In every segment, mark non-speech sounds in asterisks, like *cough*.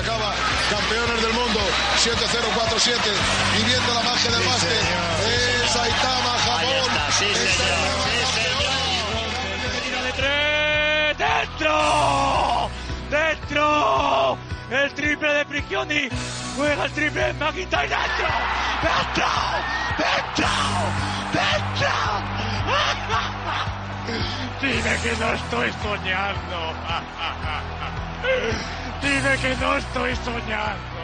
acaba. Campeones del mundo, 7-0-4-7, viviendo la magia del básquet. Es Saitama, Japón. Sí, señor. de tres. ¡Dentro! ¡Dentro! El triple de Prigioni. Juega el triple de McIntyre. ¡Dentro! ¡Dentro! ¡Dentro! *laughs* ¡Dentro! Dime que no estoy soñando. *laughs* Dime que no estoy soñando.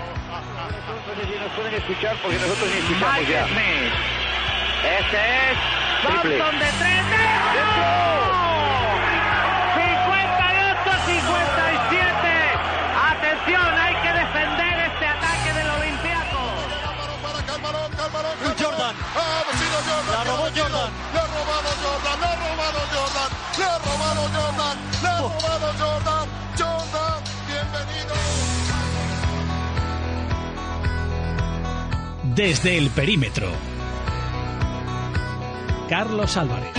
Si nos pueden escuchar porque nosotros ni escuchamos ya. Este es Triple. Thompson de tres. ¡Dentro! 58-57. Atención, hay que defender este ataque del Olympiaco. Para Calmarón, Calmarón, Jordan. Ha sido Jordan. La robó Jordan. Le ha robado Jordan, le ha robado Jordan, le ha robado Jordan, le ha robado Jordan. Jordan, Desde el perímetro. Carlos Álvarez.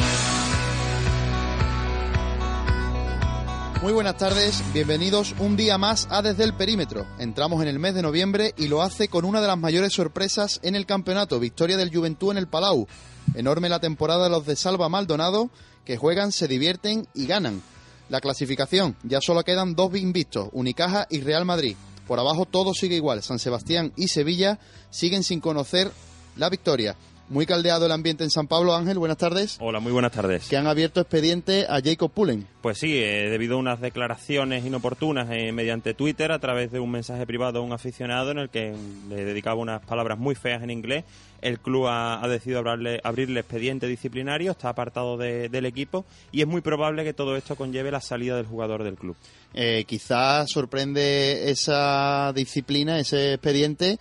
Muy buenas tardes, bienvenidos un día más a Desde el Perímetro. Entramos en el mes de noviembre y lo hace con una de las mayores sorpresas en el campeonato, victoria del Juventud en el Palau. Enorme la temporada de los de Salva Maldonado, que juegan, se divierten y ganan. La clasificación, ya solo quedan dos invictos, Unicaja y Real Madrid. Por abajo todo sigue igual, San Sebastián y Sevilla siguen sin conocer la victoria. Muy caldeado el ambiente en San Pablo, Ángel, buenas tardes. Hola, muy buenas tardes. Que han abierto expediente a Jacob Pullen. Pues sí, eh, debido a unas declaraciones inoportunas eh, mediante Twitter a través de un mensaje privado a un aficionado en el que le dedicaba unas palabras muy feas en inglés, el club ha, ha decidido abrirle, abrirle expediente disciplinario, está apartado de- del equipo y es muy probable que todo esto conlleve la salida del jugador del club. Eh, quizás sorprende esa disciplina, ese expediente.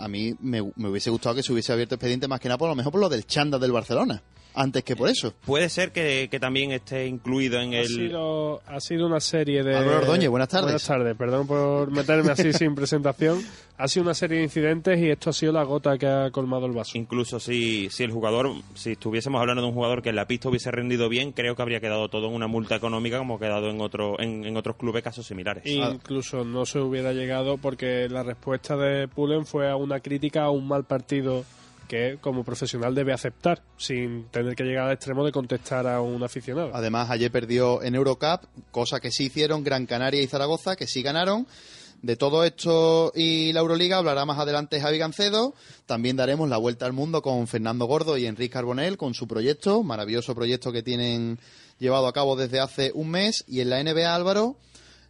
A mí me, me hubiese gustado que se hubiese abierto expediente más que nada por lo mejor por lo del Chanda del Barcelona, antes que por eso. Puede ser que, que también esté incluido en Ha el... sido, ha sido una serie de... Álvaro Ordóñez, buenas tardes. Buenas tardes, perdón por meterme así *laughs* sin presentación. Ha sido una serie de incidentes y esto ha sido la gota que ha colmado el vaso. Incluso si, si el jugador, si estuviésemos hablando de un jugador que en la pista hubiese rendido bien, creo que habría quedado todo en una multa económica como ha quedado en, otro, en, en otros clubes casos similares. Incluso no se hubiera llegado porque la respuesta de Pullen fue a una crítica a un mal partido que como profesional debe aceptar sin tener que llegar al extremo de contestar a un aficionado. Además, ayer perdió en Eurocup, cosa que sí hicieron Gran Canaria y Zaragoza, que sí ganaron. De todo esto y la Euroliga hablará más adelante Javi Gancedo. También daremos la vuelta al mundo con Fernando Gordo y Enrique Carbonell con su proyecto, maravilloso proyecto que tienen llevado a cabo desde hace un mes. Y en la NBA, Álvaro,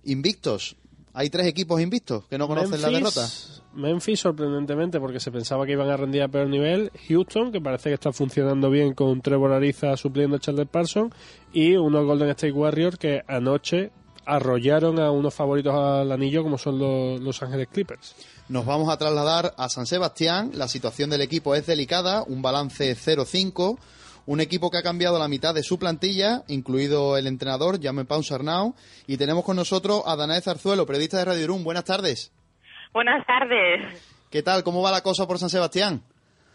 invictos. Hay tres equipos invictos que no conocen la derrota. Memphis, sorprendentemente, porque se pensaba que iban a rendir a peor nivel. Houston, que parece que está funcionando bien con Trevor Ariza supliendo a Chandler Parsons. Y unos Golden State Warriors que anoche arrollaron a unos favoritos al anillo como son los Los Ángeles Clippers. Nos vamos a trasladar a San Sebastián. La situación del equipo es delicada, un balance 0-5. Un equipo que ha cambiado la mitad de su plantilla, incluido el entrenador, Jaume Pau Sarnau. Y tenemos con nosotros a Danae Zarzuelo, periodista de Radio Irún. Buenas tardes. Buenas tardes. ¿Qué tal? ¿Cómo va la cosa por San Sebastián?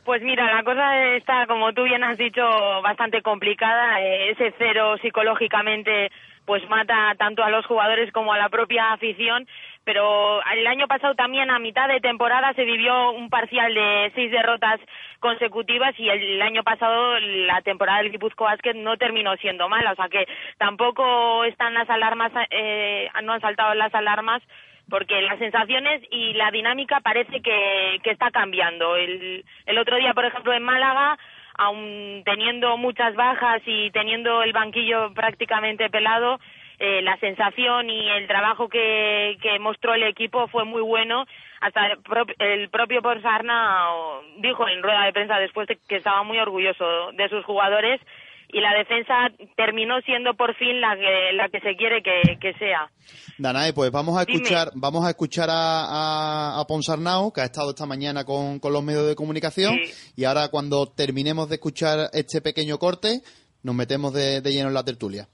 Pues mira, la cosa está, como tú bien has dicho, bastante complicada. Eh, ese cero psicológicamente pues mata tanto a los jugadores como a la propia afición. Pero el año pasado también a mitad de temporada se vivió un parcial de seis derrotas consecutivas y el año pasado la temporada del Guipuzcoa Basket no terminó siendo mala. O sea que tampoco están las alarmas, eh, no han saltado las alarmas porque las sensaciones y la dinámica parece que, que está cambiando. El, el otro día, por ejemplo, en Málaga, aun teniendo muchas bajas y teniendo el banquillo prácticamente pelado, eh, la sensación y el trabajo que, que mostró el equipo fue muy bueno. Hasta el, prop- el propio Ponsarna dijo en rueda de prensa después de que estaba muy orgulloso de sus jugadores y la defensa terminó siendo por fin la que, la que se quiere que, que sea. Danae, pues vamos a Dime. escuchar, vamos a escuchar a, a, a Ponsarnau, que ha estado esta mañana con, con los medios de comunicación. Y ahora, cuando terminemos de escuchar este pequeño corte, nos metemos de, de lleno en la tertulia.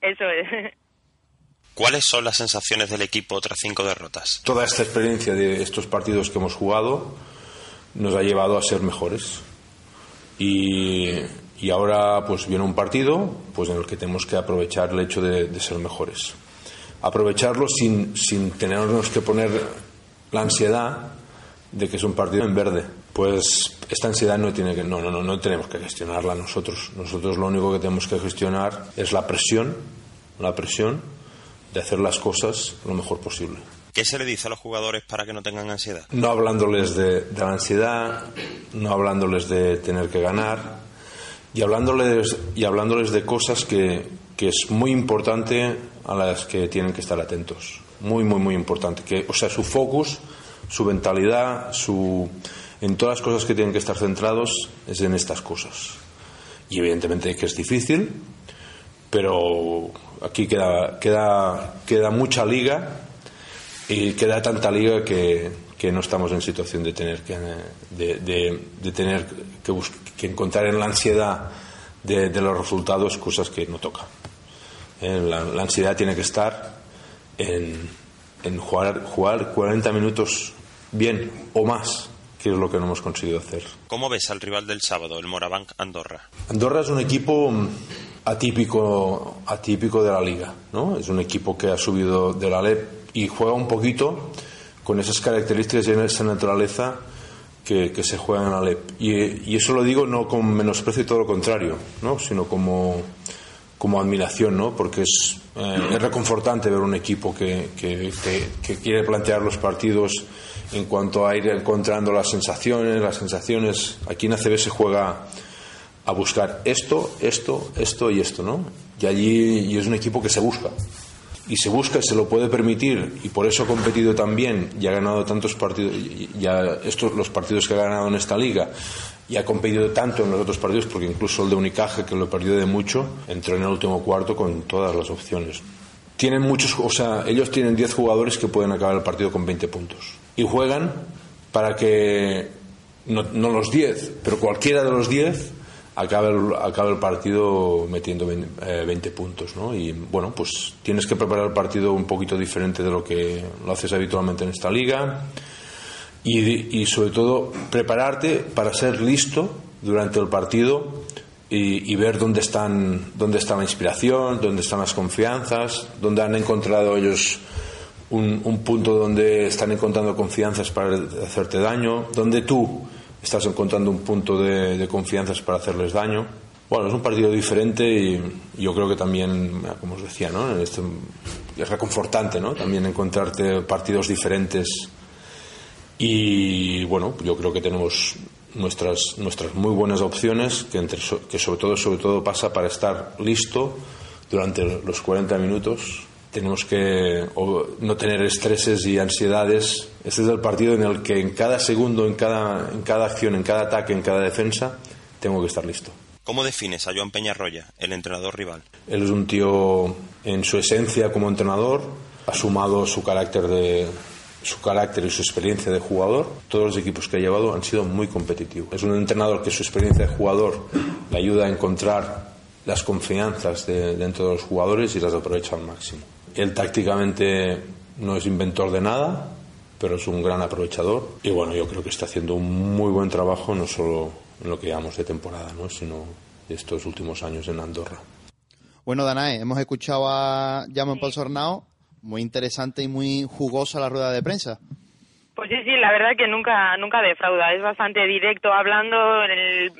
Eso es. *laughs* ¿Cuáles son las sensaciones del equipo tras cinco derrotas? Toda esta experiencia de estos partidos que hemos jugado nos ha llevado a ser mejores. Y, y ahora pues viene un partido pues en el que tenemos que aprovechar el hecho de, de ser mejores. aprovecharlo sin, sin tenernos que poner la ansiedad de que es un partido en verde. Pues esta ansiedad no tiene que, no, no, no, no tenemos que gestionarla nosotros. Nosotros lo único que tenemos que gestionar es la presión, la presión de hacer las cosas lo mejor posible. ¿Qué se le dice a los jugadores para que no tengan ansiedad? No hablándoles de, de la ansiedad, no hablándoles de tener que ganar y hablándoles, y hablándoles de cosas que, que es muy importante a las que tienen que estar atentos. Muy, muy, muy importante. Que, o sea, su focus, su mentalidad, su, en todas las cosas que tienen que estar centrados es en estas cosas. Y evidentemente que es difícil, pero aquí queda, queda, queda mucha liga y queda tanta liga que, que no estamos en situación de tener que, de, de, de tener que, que encontrar en la ansiedad de, de los resultados cosas que no toca. Eh, La, la ansiedad tiene que estar en, en jugar, jugar 40 minutos bien o más, que es lo que no hemos conseguido hacer. ¿Cómo ves al rival del sábado, el Morabanc Andorra? Andorra es un equipo mm, atípico, atípico de la liga, ¿no? Es un equipo que ha subido de la LEP y juega un poquito con esas características y esa naturaleza que, se juega en la LEP. Y, y eso lo digo no con menosprecio y todo lo contrario, ¿no? Sino como, como admiración, ¿no? Porque es, eh, es reconfortante ver un equipo que- que quiere plantear los partidos en cuanto a ir encontrando las sensaciones, las sensaciones. Aquí en ACB se juega a buscar esto, esto, esto y esto, ¿no? Y allí y es un equipo que se busca. Y se busca y se lo puede permitir y por eso ha competido tan bien y ha ganado tantos partidos, ya estos los partidos que ha ganado en esta liga y ha competido tanto en los otros partidos porque incluso el de Unicaje que lo perdió de mucho entró en el último cuarto con todas las opciones. Tienen muchos, o sea, ellos tienen 10 jugadores que pueden acabar el partido con 20 puntos y juegan para que no, no los 10, pero cualquiera de los 10 acabe el, acabe el partido metiendo 20, eh, 20 puntos, ¿no? Y bueno, pues tienes que preparar el partido un poquito diferente de lo que lo haces habitualmente en esta liga y, y sobre todo prepararte para ser listo durante el partido y, ver dónde están dónde está la inspiración, dónde están las confianzas, dónde han encontrado ellos un, un punto donde están encontrando confianzas para hacerte daño, donde tú estás encontrando un punto de, de confianzas para hacerles daño. Bueno, es un partido diferente y yo creo que también, como os decía, ¿no? Este- es reconfortante, ¿no? También encontrarte partidos diferentes y bueno, yo creo que tenemos nuestras, nuestras muy buenas opciones, que, entre, que sobre todo, sobre todo pasa para estar listo durante los 40 minutos. Tenemos que no tener estreses y ansiedades. Este es el partido en el que en cada segundo, en cada, en cada acción, en cada ataque, en cada defensa, tengo que estar listo. ¿Cómo defines a Joan Peñarroya, el entrenador rival? Él es un tío en su esencia como entrenador, ha sumado su carácter de su carácter y su experiencia de jugador. Todos los equipos que ha llevado han sido muy competitivos. Es un entrenador que su experiencia de jugador le ayuda a encontrar las confianzas de, dentro de los jugadores y las aprovecha al máximo. Él tácticamente no es inventor de nada, pero es un gran aprovechador y bueno, yo creo que está haciendo un muy buen trabajo no solo en lo que llamamos de temporada, ¿no? sino estos últimos años en Andorra. Bueno, Danae, hemos escuchado a Jaume Polsornao, muy interesante y muy jugosa la rueda de prensa. Pues sí, sí, la verdad que nunca nunca defrauda. Es bastante directo. Hablando en el,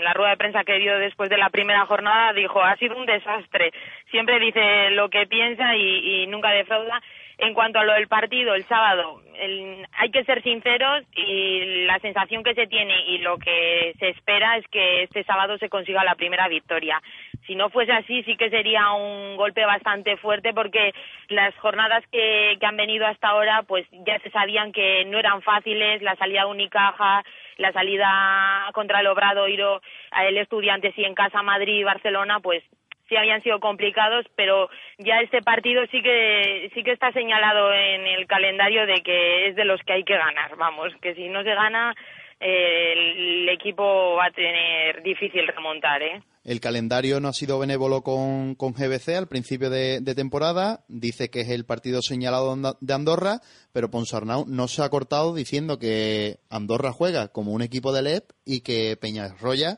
mm, la rueda de prensa que dio después de la primera jornada, dijo, ha sido un desastre. Siempre dice lo que piensa y, nunca defrauda. En cuanto a lo del partido, el sábado, el- hay que ser sinceros y la sensación que se tiene y lo que se espera es que este sábado se consiga la primera victoria. Si no fuese así, sí que sería un golpe bastante fuerte porque las jornadas que, que han venido hasta ahora, pues ya se sabían que no eran fáciles, la salida Unicaja, la salida contra el Obradoiro, el Estudiantes y en casa Madrid y Barcelona, pues sí habían sido complicados, pero ya este partido sí que sí que está señalado en el calendario de que es de los que hay que ganar, vamos, que si no se gana el, equipo va a tener difícil remontar, ¿eh? El calendario no ha sido benévolo con, con GBC al principio de, de temporada. Dice que es el partido señalado de Andorra, pero Ponsarnau no se ha cortado diciendo que Andorra juega como un equipo de LEP y que Peñarroya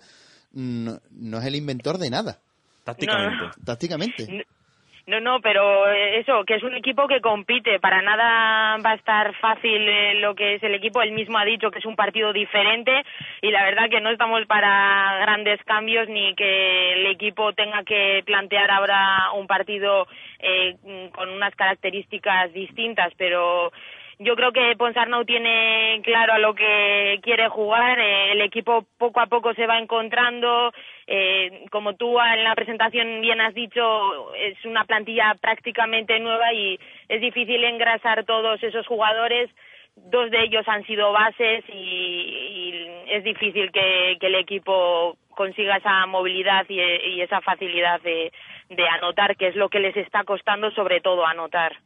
no, no es el inventor de nada. Tácticamente. Tácticamente. No, no, pero eh, eso, que es un equipo que compite. Para nada va a estar fácil eh, lo que es el equipo. Él mismo ha dicho que es un partido diferente y la verdad que no estamos para grandes cambios ni que el equipo tenga que plantear ahora un partido eh, con unas características distintas, pero yo creo que Ponsarnau tiene claro a lo que quiere jugar. Eh, el equipo poco a poco se va encontrando. Eh, como tú en la presentación bien has dicho, es una plantilla prácticamente nueva y es difícil engrasar todos esos jugadores. Dos de ellos han sido bases y, y es difícil que, el equipo consiga esa movilidad y, esa facilidad de anotar, que es lo que les está costando sobre todo anotar.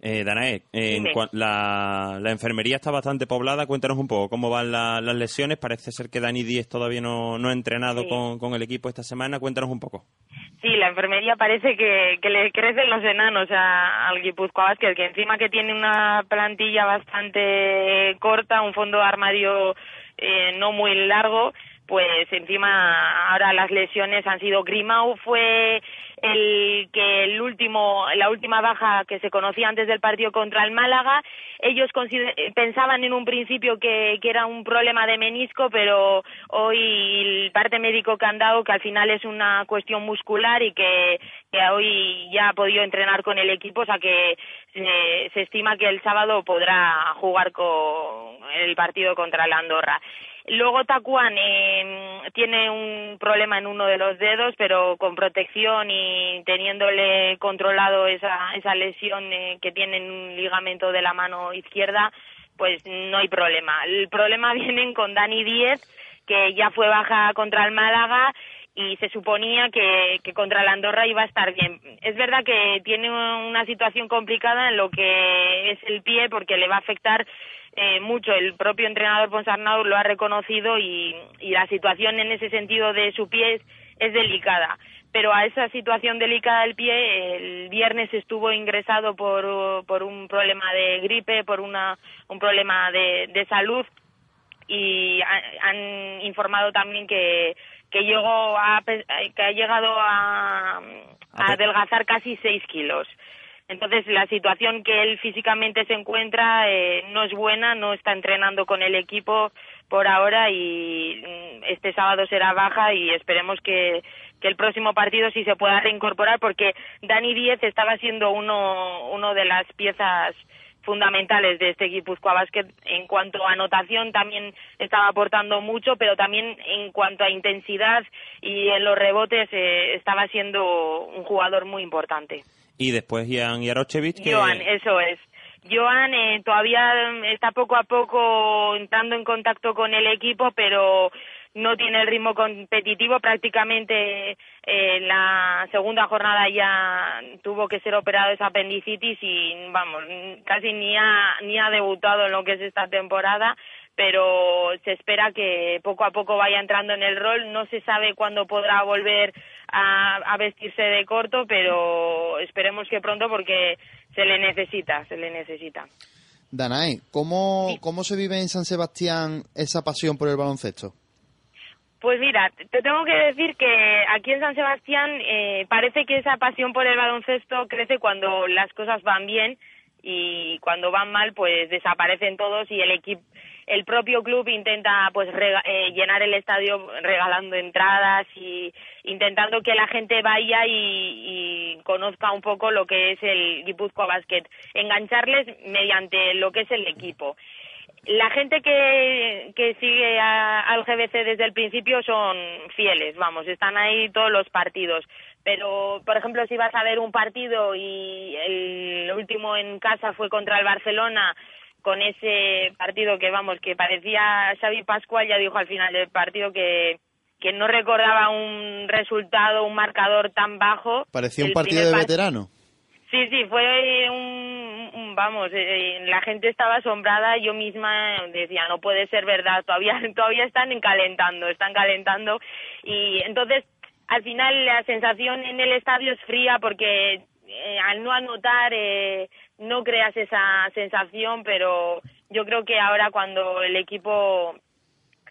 Eh, Danae, eh, la, la, enfermería está bastante poblada. Cuéntanos un poco cómo van la, las lesiones. Parece ser que Dani Díez todavía no, no ha entrenado Sí. con, con el equipo esta semana. Cuéntanos un poco. Sí, la enfermería parece que, que le crecen los enanos a- al Guipúzcoa Basket, que encima que tiene una plantilla bastante corta, un fondo de armario eh, no muy largo, pues encima ahora las lesiones han sido Grimau fue el que el último la última baja que se conocía antes del partido contra el Málaga. Ellos eh, pensaban en un principio que, que era un problema de menisco pero hoy el parte médico que han dado que al final es una cuestión muscular y que, hoy ya ha podido entrenar con el equipo o sea que se, se estima que el sábado podrá jugar con el partido contra el Andorra Luego Tacuán eh, tiene un problema en uno de los dedos, pero con protección y teniéndole controlado esa, esa lesión eh, que tiene en un ligamento de la mano izquierda, pues no hay problema. El problema *laughs* viene con Dani Díez, que ya fue baja contra el Málaga y se suponía que, que contra el Andorra iba a estar bien. Es verdad que tiene una situación complicada en lo que es el pie porque le va a afectar eh, mucho. El propio entrenador Ponsarnau lo ha reconocido y, y la situación en ese sentido de su pie es, es delicada. Pero a esa situación delicada del pie, el viernes estuvo ingresado por, por un problema de gripe, por una, un problema de, de salud y ha- han informado también que que llegó a que ha llegado a, a adelgazar casi seis kilos entonces la situación que él físicamente se encuentra eh, no es buena no está entrenando con el equipo por ahora y mm, este sábado será baja y esperemos que el próximo partido sí se pueda reincorporar porque Dani Díez estaba siendo uno uno de las piezas fundamentales de este Guipúzcoa Basket. En cuanto a anotación también estaba aportando mucho pero también en cuanto a intensidad y en los rebotes eh, estaba siendo un jugador muy importante Y después Ian Yarochevich, que Joan eso es. Joan eh, todavía está poco a poco entrando en contacto con el equipo pero no tiene el ritmo competitivo. Prácticamente eh, la segunda jornada ya tuvo que ser operado esa apendicitis y vamos casi ni ha ni ha debutado en lo que es esta temporada pero se espera que poco a poco vaya entrando en el rol. No se sabe cuándo podrá volver a, a vestirse de corto pero esperemos que pronto porque se le necesita se le necesita Danae, ¿cómo, ¿cómo se vive en San Sebastián esa pasión por el baloncesto? Pues mira, te tengo que decir que aquí en San Sebastián eh, parece que esa pasión por el baloncesto crece cuando las cosas van bien y cuando van mal pues desaparecen todos y el equipo el propio club intenta pues rega- eh, llenar el estadio regalando entradas y intentando que la gente vaya y, y conozca un poco lo que es el Guipúzcoa Basket, engancharles mediante lo que es el equipo la gente que, que sigue a- al GBC desde el principio son fieles, vamos, están ahí todos los partidos. Pero, por ejemplo, si vas a ver un partido y el último en casa fue contra el Barcelona, con ese partido que, vamos, que parecía Xavi Pascual, ya dijo al final del partido que, que no recordaba un resultado, un marcador tan bajo. Parecía un partido de veterano. Sí, sí, fue un, un- vamos, eh, la gente estaba asombrada, yo misma decía, no puede ser verdad, todavía *laughs* todavía están calentando, están calentando y entonces al final la sensación en el estadio es fría porque eh, al no anotar eh, no creas esa sensación, pero yo creo que ahora cuando el equipo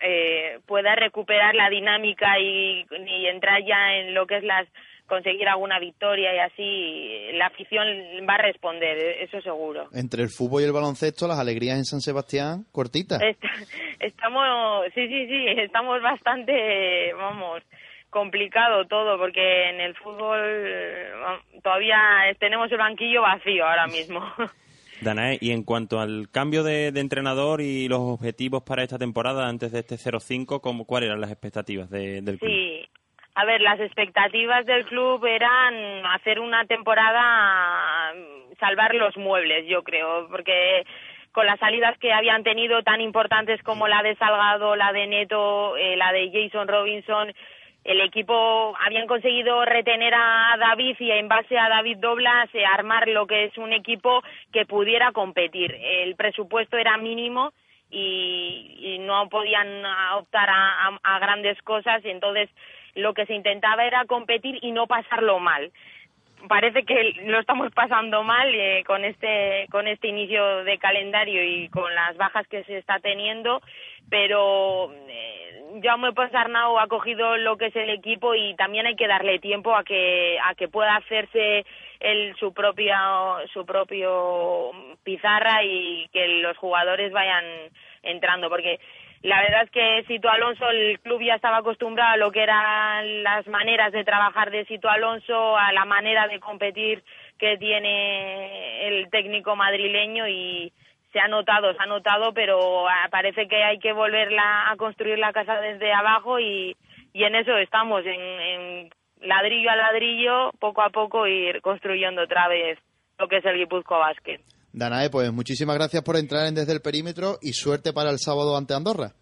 eh, pueda recuperar la dinámica y, y entrar ya en lo que es las conseguir alguna victoria y así la afición va a responder, eso seguro. Entre el fútbol y el baloncesto, las alegrías en San Sebastián, cortitas. Est- *laughs* estamos, sí, sí, sí, estamos bastante, vamos, complicado todo porque en el fútbol vam- todavía tenemos el banquillo vacío ahora mismo. *laughs* Danae, y en cuanto al cambio de, de entrenador y los objetivos para esta temporada antes de este 0-5, ¿cómo- ¿cuáles eran las expectativas de- del club? Sí, a ver, las expectativas del club eran hacer una temporada, salvar los muebles, yo creo, porque con las salidas que habían tenido tan importantes como la de Salgado, la de Neto, eh, la de Jason Robinson, el equipo habían conseguido retener a David y en base a David Doblas eh, armar lo que es un equipo que pudiera competir. El presupuesto era mínimo y, y no podían optar a grandes cosas y entonces lo que se intentaba era competir y no pasarlo mal. Parece que lo estamos pasando mal eh, con este con este inicio de calendario y con las bajas que se está teniendo, pero eh, Jaume Ponsarnau ha cogido lo que es el equipo y también hay que darle tiempo a que a que pueda hacerse el, su propia su propio pizarra y que los jugadores vayan entrando porque la verdad es que Sito Alonso, el club ya estaba acostumbrado a lo que eran las maneras de trabajar de Sito Alonso, a la manera de competir que tiene el técnico madrileño y se ha notado, se ha notado, pero ah, parece que hay que volverla a construir la casa desde abajo y, y en eso estamos, en, en ladrillo a ladrillo, poco a poco ir construyendo otra vez lo que es el Guipuzcoa Basket. Danae, pues muchísimas gracias por entrar en Desde el Perímetro y suerte para el sábado ante Andorra.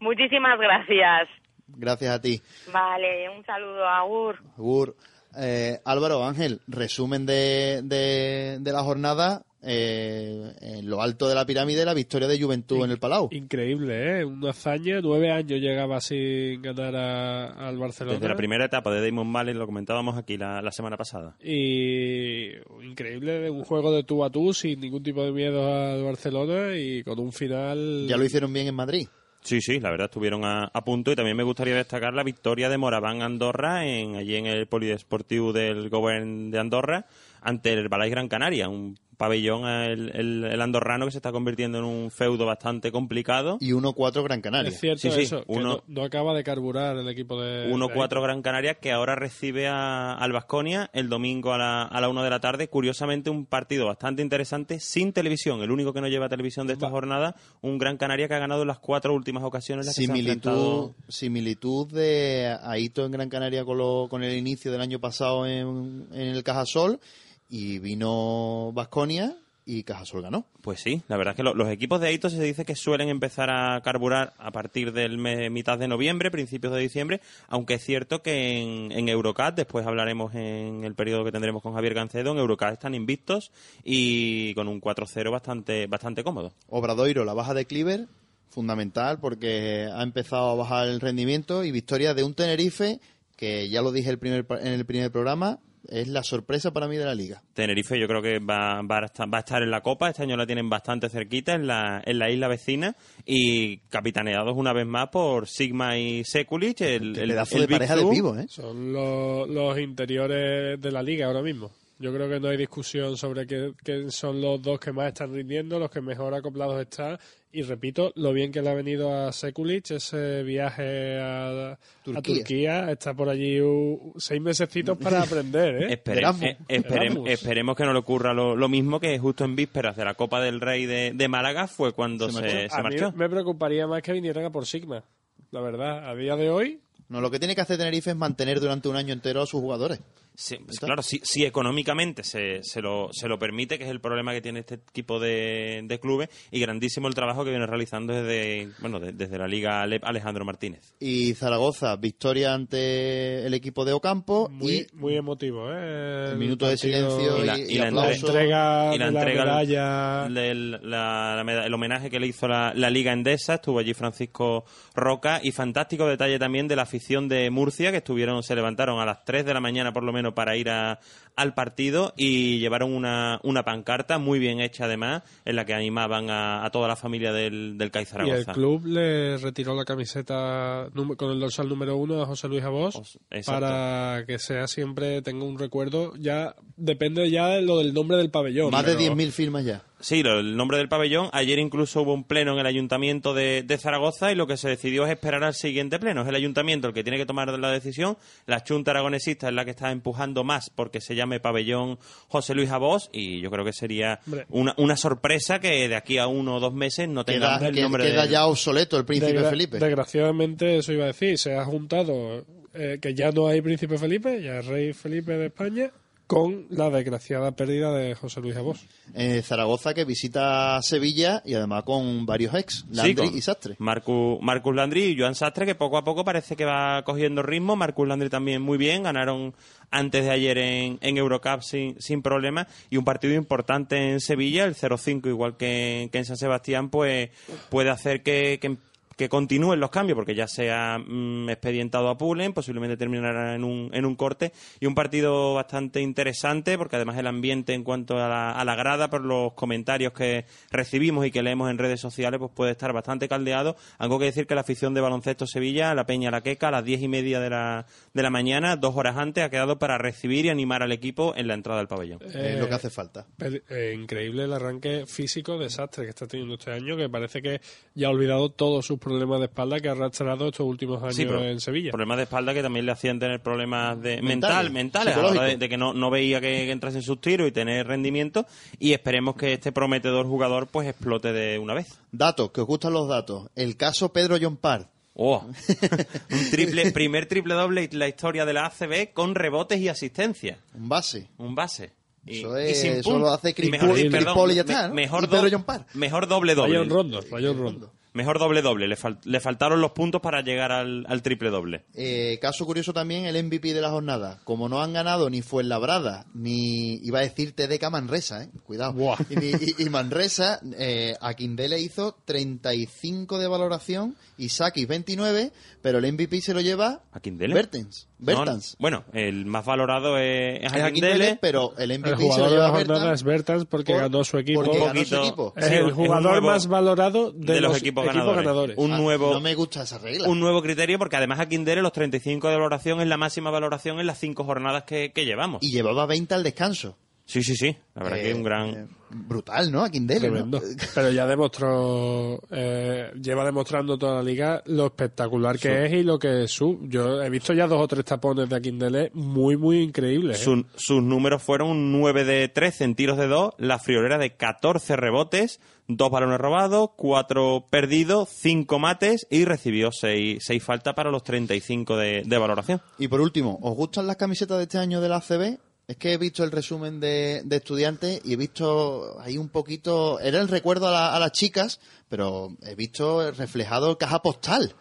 Muchísimas gracias. Gracias a ti. Vale, un saludo a Ur. Agur. Eh, Álvaro Ángel, resumen de, de, de la jornada. Eh, en lo alto de la pirámide, la victoria de Juventud en el Palau. Increíble, ¿eh? Una hazaña. Nueve años llegaba sin ganar a- al Barcelona. Desde la primera etapa de Damon Malley, lo comentábamos aquí la, la semana pasada. Y increíble, un juego de tú a tú, sin ningún tipo de miedo al Barcelona y con un final... Ya lo hicieron bien en Madrid. Sí, sí, la verdad estuvieron a, a punto y también me gustaría destacar la victoria de Moraván Andorra en, allí en el Polidesportivo del Govern de Andorra ante el Balais Gran Canaria, un pabellón el, el- el andorrano que se está convirtiendo en un feudo bastante complicado. Y 1-4 Gran Canaria. Es cierto Sí, sí, eso, que no, no acaba de carburar el equipo de... 1-4 Gran Canaria que ahora recibe a, al Vasconia el domingo a la, a la 1 de la tarde. Curiosamente, un partido bastante interesante sin televisión. El único que no lleva televisión de esta jornada, un Gran Canaria que ha ganado las cuatro últimas ocasiones. en las que se ha Similitud, enfrentado- similitud de Aito en Gran Canaria con, lo- con el inicio del año pasado en, en el Cajasol y vino Vasconia y Cajasol ganó. Pues sí, la verdad es que lo- los equipos de Aito se dice que suelen empezar a carburar a partir del mitad de noviembre, principios de diciembre, aunque es cierto que en, en Eurocat, después hablaremos en el periodo que tendremos con Javier Gancedo, en Eurocat están invictos y con un 4-0 bastante, bastante cómodo. Obradoiro, la baja de Cliver, fundamental porque ha empezado a bajar el rendimiento y victoria de un Tenerife que ya lo dije el primer, en el primer programa, es la sorpresa para mí de la liga. Tenerife yo creo que va, va, a estar, va a estar en la Copa, este año la tienen bastante cerquita en la, en la isla vecina y capitaneados una vez más por Sigma y Sekulic, el, el, pedazo el de Big pareja de pibos, ¿eh? Son los, los interiores de la liga ahora mismo. Yo creo que no hay discusión sobre qué, qué son los dos que más están rindiendo, los que mejor acoplados están. Y repito, lo bien que le ha venido a Sekulic ese viaje a Turquía. Turquía. A Turquía. Está por allí uh, seis mesecitos para aprender, ¿eh? *laughs* Espere- eh, esperemos que no le ocurra lo, lo mismo que justo en vísperas de la Copa del Rey de, de Málaga fue cuando Se se, marchó. se a mí marchó. me preocuparía más que vinieran a por Sigma. La verdad, a día de hoy, No, lo que tiene que hacer Tenerife es mantener durante un año entero a sus jugadores. Sí, pues claro, si, si económicamente se, se, lo, se lo permite, que es el problema que tiene este tipo de, de clubes, y grandísimo el trabajo que viene realizando desde, bueno, de- desde la Liga Alep Alejandro Martínez. Y Zaragoza, victoria ante el equipo de Ocampo muy, y muy emotivo, ¿eh? el minuto de silencio Y la- y, y y la entrega y la de la entrega medalla. del- la- la meda- el homenaje que le hizo la, la Liga Endesa, estuvo allí Francisco Roca y fantástico detalle también de la afición de Murcia que estuvieron se levantaron a las 3 de la mañana por lo menos para ir a, al partido y llevaron una, una pancarta muy bien hecha además en la que animaban a, a toda la familia del, del CAI Y el Zaragoza. club le retiró la camiseta con el dorsal número uno a José Luis Abos para que sea siempre, tenga un recuerdo. Ya depende ya de lo del nombre del pabellón. Más de pero- 10.000 firmas ya. Sí, lo- el nombre del pabellón. Ayer incluso hubo un pleno en el ayuntamiento de, de Zaragoza y lo que se decidió es esperar al siguiente pleno. Es el ayuntamiento el que tiene que tomar la decisión. La Junta Aragonesista es la que está empujando más porque se llame pabellón José Luis Abos y yo creo que sería una, una sorpresa que de aquí a uno o dos meses no tengamos Queda, el que- nombre queda del- ya obsoleto el príncipe Desgra- Felipe. Desgraciadamente, eso iba a decir, se ha juntado eh, que ya no hay príncipe Felipe, ya es rey Felipe de España, con la desgraciada pérdida de José Luis Abos. Eh, Zaragoza que visita Sevilla y además con varios ex, Sí, Landry con y Sastre. Marcus, Marcus Landry y Joan Sastre, que poco a poco parece que va cogiendo ritmo. Marcus Landry también muy bien, ganaron antes de ayer en, en Eurocup sin, sin problemas. Y un partido importante en Sevilla, el 0-5, igual que, que en San Sebastián, pues puede hacer que, que, que continúen los cambios, porque ya se ha mm, expedientado a Pulen, posiblemente terminará en un, en un corte. Y un partido bastante interesante, porque además el ambiente en cuanto a la, a la grada, por los comentarios que recibimos y que leemos en redes sociales, pues puede estar bastante caldeado. Algo que decir que la afición de baloncesto Sevilla, la Peña La Queca, a las diez y media de la, de la mañana, dos horas antes, ha quedado para recibir y animar al equipo en la entrada del pabellón. Es lo que hace falta. Pel- eh, increíble el arranque físico desastre que está teniendo este año, que parece que ya ha olvidado todos sus problemas de espalda que ha arrastrado estos últimos años Sí, pero en Sevilla. Problemas de espalda que también le hacían tener problemas de Mentales, mental, mentales, a la hora de, de que no, no veía que, que entrase en sus tiros y tener rendimiento. Y esperemos que este prometedor jugador pues explote de una vez. Datos, que os gustan los datos. El caso Pedro John Parr. Oh, *laughs* un triple, primer triple doble en la historia de la ACB con rebotes y asistencia. Un base. Un base. Y, Eso y es- sin eso lo hace Chris Y mejor perdón, y ya me- está, ¿no? Mejor, Y Pedro do- John Parr. mejor doble doble. Rayón Rondo, Rayón Rondo. Mejor doble doble. Le, fal- le faltaron los puntos para llegar al, al triple doble. Eh, caso curioso también, el MVP de la jornada. Como no han ganado ni Fuenlabrada, ni iba a decir TDK Manresa, ¿eh? cuidado. Y, ni- y- y Manresa, eh, a Quindele hizo 35 de valoración y Sakis 29, pero el MVP se lo lleva ¿A Quindele? Bertens. No, Bertans. bueno, el más valorado es, es Es Akindele, pero el MVP El se lo jugador de lleva la jornada Bertans es Bertans porque por- ganó su equipo. ganó su equipo. Es Sí, el jugador nuevo- más valorado de, de los equipos ganadores. Un Ah, nuevo, No me gusta esa regla. un nuevo criterio porque además a Quindele los 35 de valoración es la máxima valoración en las cinco jornadas que, que llevamos. Y llevaba 20 al descanso. Sí, sí, sí. La verdad Eh, que es un gran... eh, brutal, ¿no? A Quindele, ¿no? *laughs* Pero ya demostró, eh, lleva demostrando toda la liga lo espectacular que Su- es y lo que es su. Yo he visto ya dos o tres tapones de Aquindele muy, muy increíbles. ¿eh? Su- sus números fueron un 9 de 13 en tiros de 2, la friolera de 14 rebotes, 2 balones robados, 4 perdidos, 5 mates y recibió 6, faltas para los 35 de, de valoración. Y por último, ¿os gustan las camisetas de este año de la ACB? Es que he visto el resumen de, de estudiantes y he visto ahí un poquito. Era el recuerdo a, la- a las chicas, pero he visto reflejado caja postal.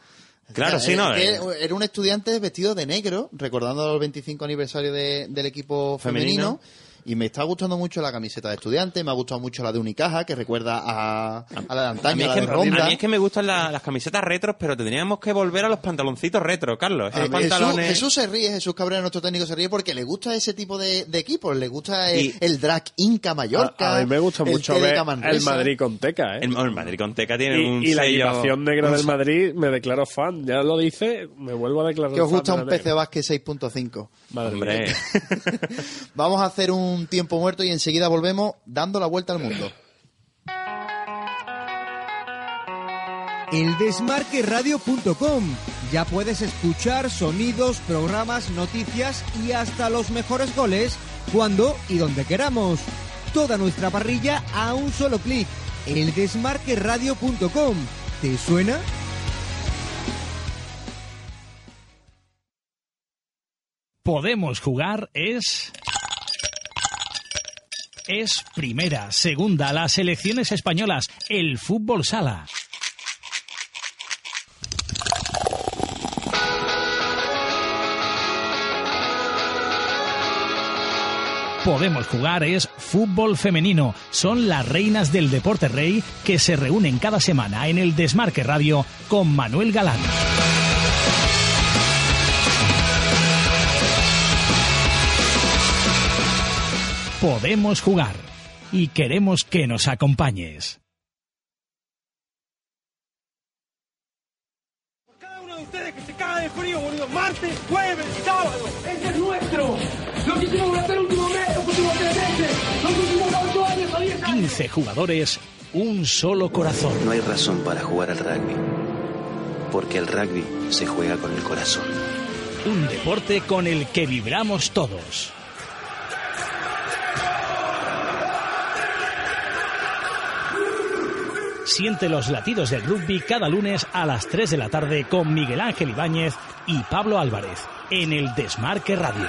Claro, O sea, sí, no, es que. Era un estudiante vestido de negro, recordando el 25 aniversario de- del equipo femenino. Femenino. Y me está gustando mucho la camiseta de estudiante, me ha gustado mucho la de Unicaja, que recuerda a, a la de antaño, a la de Ronda. a mí es que me gustan la- las camisetas retros, pero tendríamos que volver a los pantaloncitos retro, Carlos. Jesús, pantalones... Jesús se ríe, Jesús Cabrera, nuestro técnico, se ríe porque le gusta ese tipo de, de equipos, le gusta el, Y- el drag Inca Mallorca. A, a mí me gusta el mucho TDK ver el Madrid con Teca, ¿eh? El, el Madrid con Teca tiene un y, la equipación negra del Madrid me declaro fan. Ya lo dice, me vuelvo a declarar Que os fan gusta un. PC Basket 6.5. Madre Hombre. mía. *laughs* Vamos a hacer un tiempo muerto y enseguida volvemos dando la vuelta al mundo. Eldesmarqueradio.com. Ya puedes escuchar sonidos, programas, noticias y hasta los mejores goles cuando y donde queramos. Toda nuestra parrilla a un solo clic. Eldesmarqueradio.com. ¿Te suena? Podemos jugar es... Es primera, segunda, las selecciones españolas, el fútbol sala. Podemos jugar es fútbol femenino. Son las reinas del deporte rey que se reúnen cada semana en el Desmarque Radio con Manuel Galán. Podemos jugar y queremos que nos acompañes. Cada uno de ustedes que se caga de frío, boludo. Martes, jueves, sábado. Este es nuestro. Lo que hicimos durante el último mes, los últimos tres meses, los últimos ocho años o diez años. 15 jugadores, un solo corazón. No hay razón para jugar al rugby, porque el rugby se juega con el corazón. Un deporte con el que vibramos todos. Siente los latidos del rugby cada lunes a las 3 de la tarde con Miguel Ángel Ibáñez y Pablo Álvarez en el Desmarque Radio.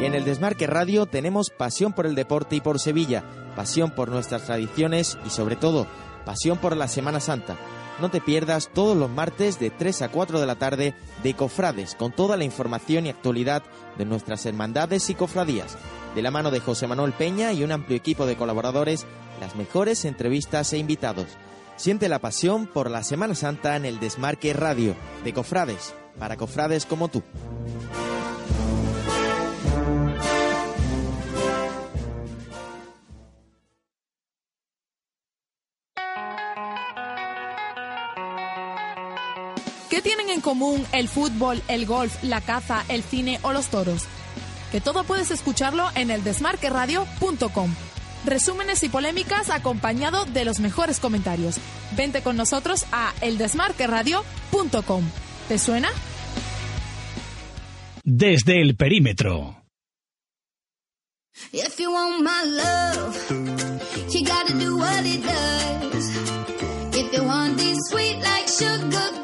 En el Desmarque Radio tenemos pasión por el deporte y por Sevilla, pasión por nuestras tradiciones y sobre todo, pasión por la Semana Santa. No te pierdas todos los martes de 3 a 4 de la tarde de Cofrades, con toda la información y actualidad de nuestras hermandades y cofradías. De la mano de José Manuel Peña y un amplio equipo de colaboradores, las mejores entrevistas e invitados. Siente la pasión por la Semana Santa en el Desmarque Radio, de Cofrades, para cofrades como tú. ¿Qué tienen en común el fútbol, el golf, la caza, el cine o los toros? Que todo puedes escucharlo en el desmarqueradio.com. Resúmenes y polémicas acompañado de los mejores comentarios. Vente con nosotros a eldesmarqueradio.com. ¿Te suena? Desde el perímetro. If you want my love, you gotta do what it does. If you want this sweet like sugar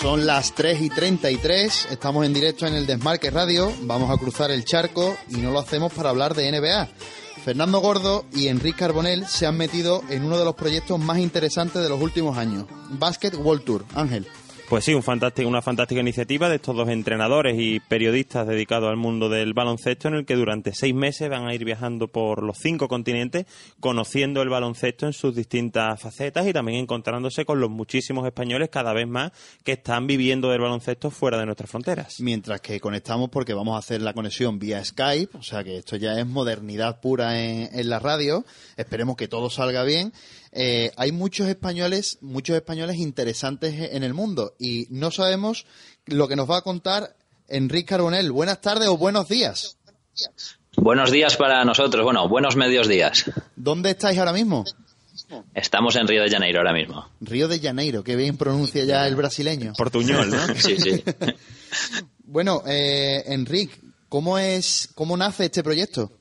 Son las 3 y 33, estamos en directo en el Desmarque Radio, vamos a cruzar el charco y no lo hacemos para hablar de NBA. Fernando Gordo y Enrique Carbonell se han metido en uno de los proyectos más interesantes de los últimos años, Basket World Tour. Ángel. Pues sí, un fantástico, una fantástica iniciativa de estos dos entrenadores y periodistas dedicados al mundo del baloncesto en el que durante seis meses van a ir viajando por los cinco continentes conociendo el baloncesto en sus distintas facetas y también encontrándose con los muchísimos españoles cada vez más que están viviendo del baloncesto fuera de nuestras fronteras. Mientras que conectamos porque vamos a hacer la conexión vía Skype, o sea que esto ya es modernidad pura en, en la radio. Esperemos que todo salga bien. Eh, hay muchos españoles, muchos españoles interesantes en el mundo y no sabemos lo que nos va a contar Enrique Carbonell. Buenas tardes o buenos días. Buenos días para nosotros, bueno, buenos medios días. ¿Dónde estáis ahora mismo? Estamos en Río de Janeiro ahora mismo. Río de Janeiro, que bien pronuncia ya el brasileño. Portuñol, ¿no? *laughs* sí, sí. *laughs* bueno, eh, Enrique, ¿cómo es, cómo nace este proyecto?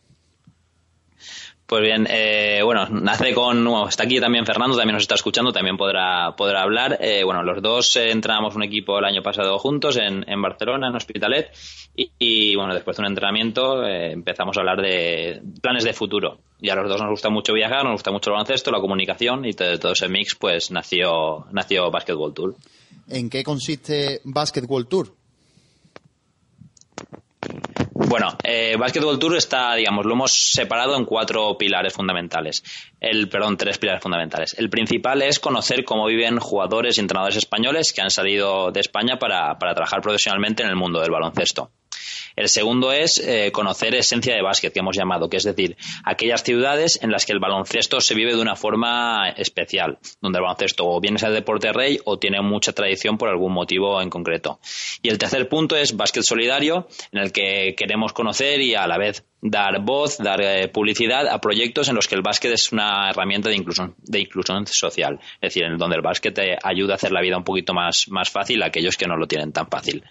Pues bien, eh, bueno, nace con, bueno, está aquí también Fernando, también nos está escuchando, también podrá, hablar. Eh, bueno, los dos eh, entrenamos un equipo el año pasado juntos en, en Barcelona, en Hospitalet, y, y, bueno, después de un entrenamiento eh, empezamos a hablar de planes de futuro. Y a los dos nos gusta mucho viajar, nos gusta mucho el baloncesto, la comunicación, y todo, todo ese mix, pues nació, nació Basketball Tour. ¿En qué consiste Basketball Tour? Bueno, eh, Basketball Tour está, digamos, lo hemos separado en cuatro pilares fundamentales. El, perdón, tres pilares fundamentales. El principal es conocer cómo viven jugadores y entrenadores españoles que han salido de España para, para trabajar profesionalmente en el mundo del baloncesto. El segundo es eh, conocer esencia de básquet, que hemos llamado, que es decir, aquellas ciudades en las que el baloncesto se vive de una forma especial, donde el baloncesto o bien es el deporte rey o tiene mucha tradición por algún motivo en concreto. Y el tercer punto es básquet solidario, en el que queremos conocer y a la vez dar voz, dar eh, publicidad a proyectos en los que el básquet es una herramienta de inclusión, de inclusión social, es decir, en donde el básquet te ayuda a hacer la vida un poquito más, más fácil a aquellos que no lo tienen tan fácil.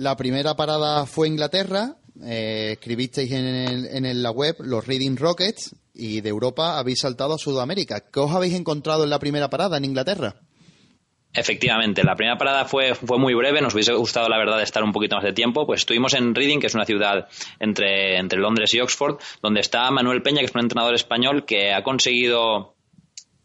La primera parada fue Inglaterra. Eh, escribisteis en, el, en, la web los Reading Rockets y de Europa habéis saltado a Sudamérica. ¿Qué os habéis encontrado en la primera parada en Inglaterra? Efectivamente, la primera parada fue, muy breve, nos hubiese gustado la verdad estar un poquito más de tiempo, pues estuvimos en Reading, que es una ciudad entre Londres y Oxford, donde está Manuel Peña, que es un entrenador español que ha conseguido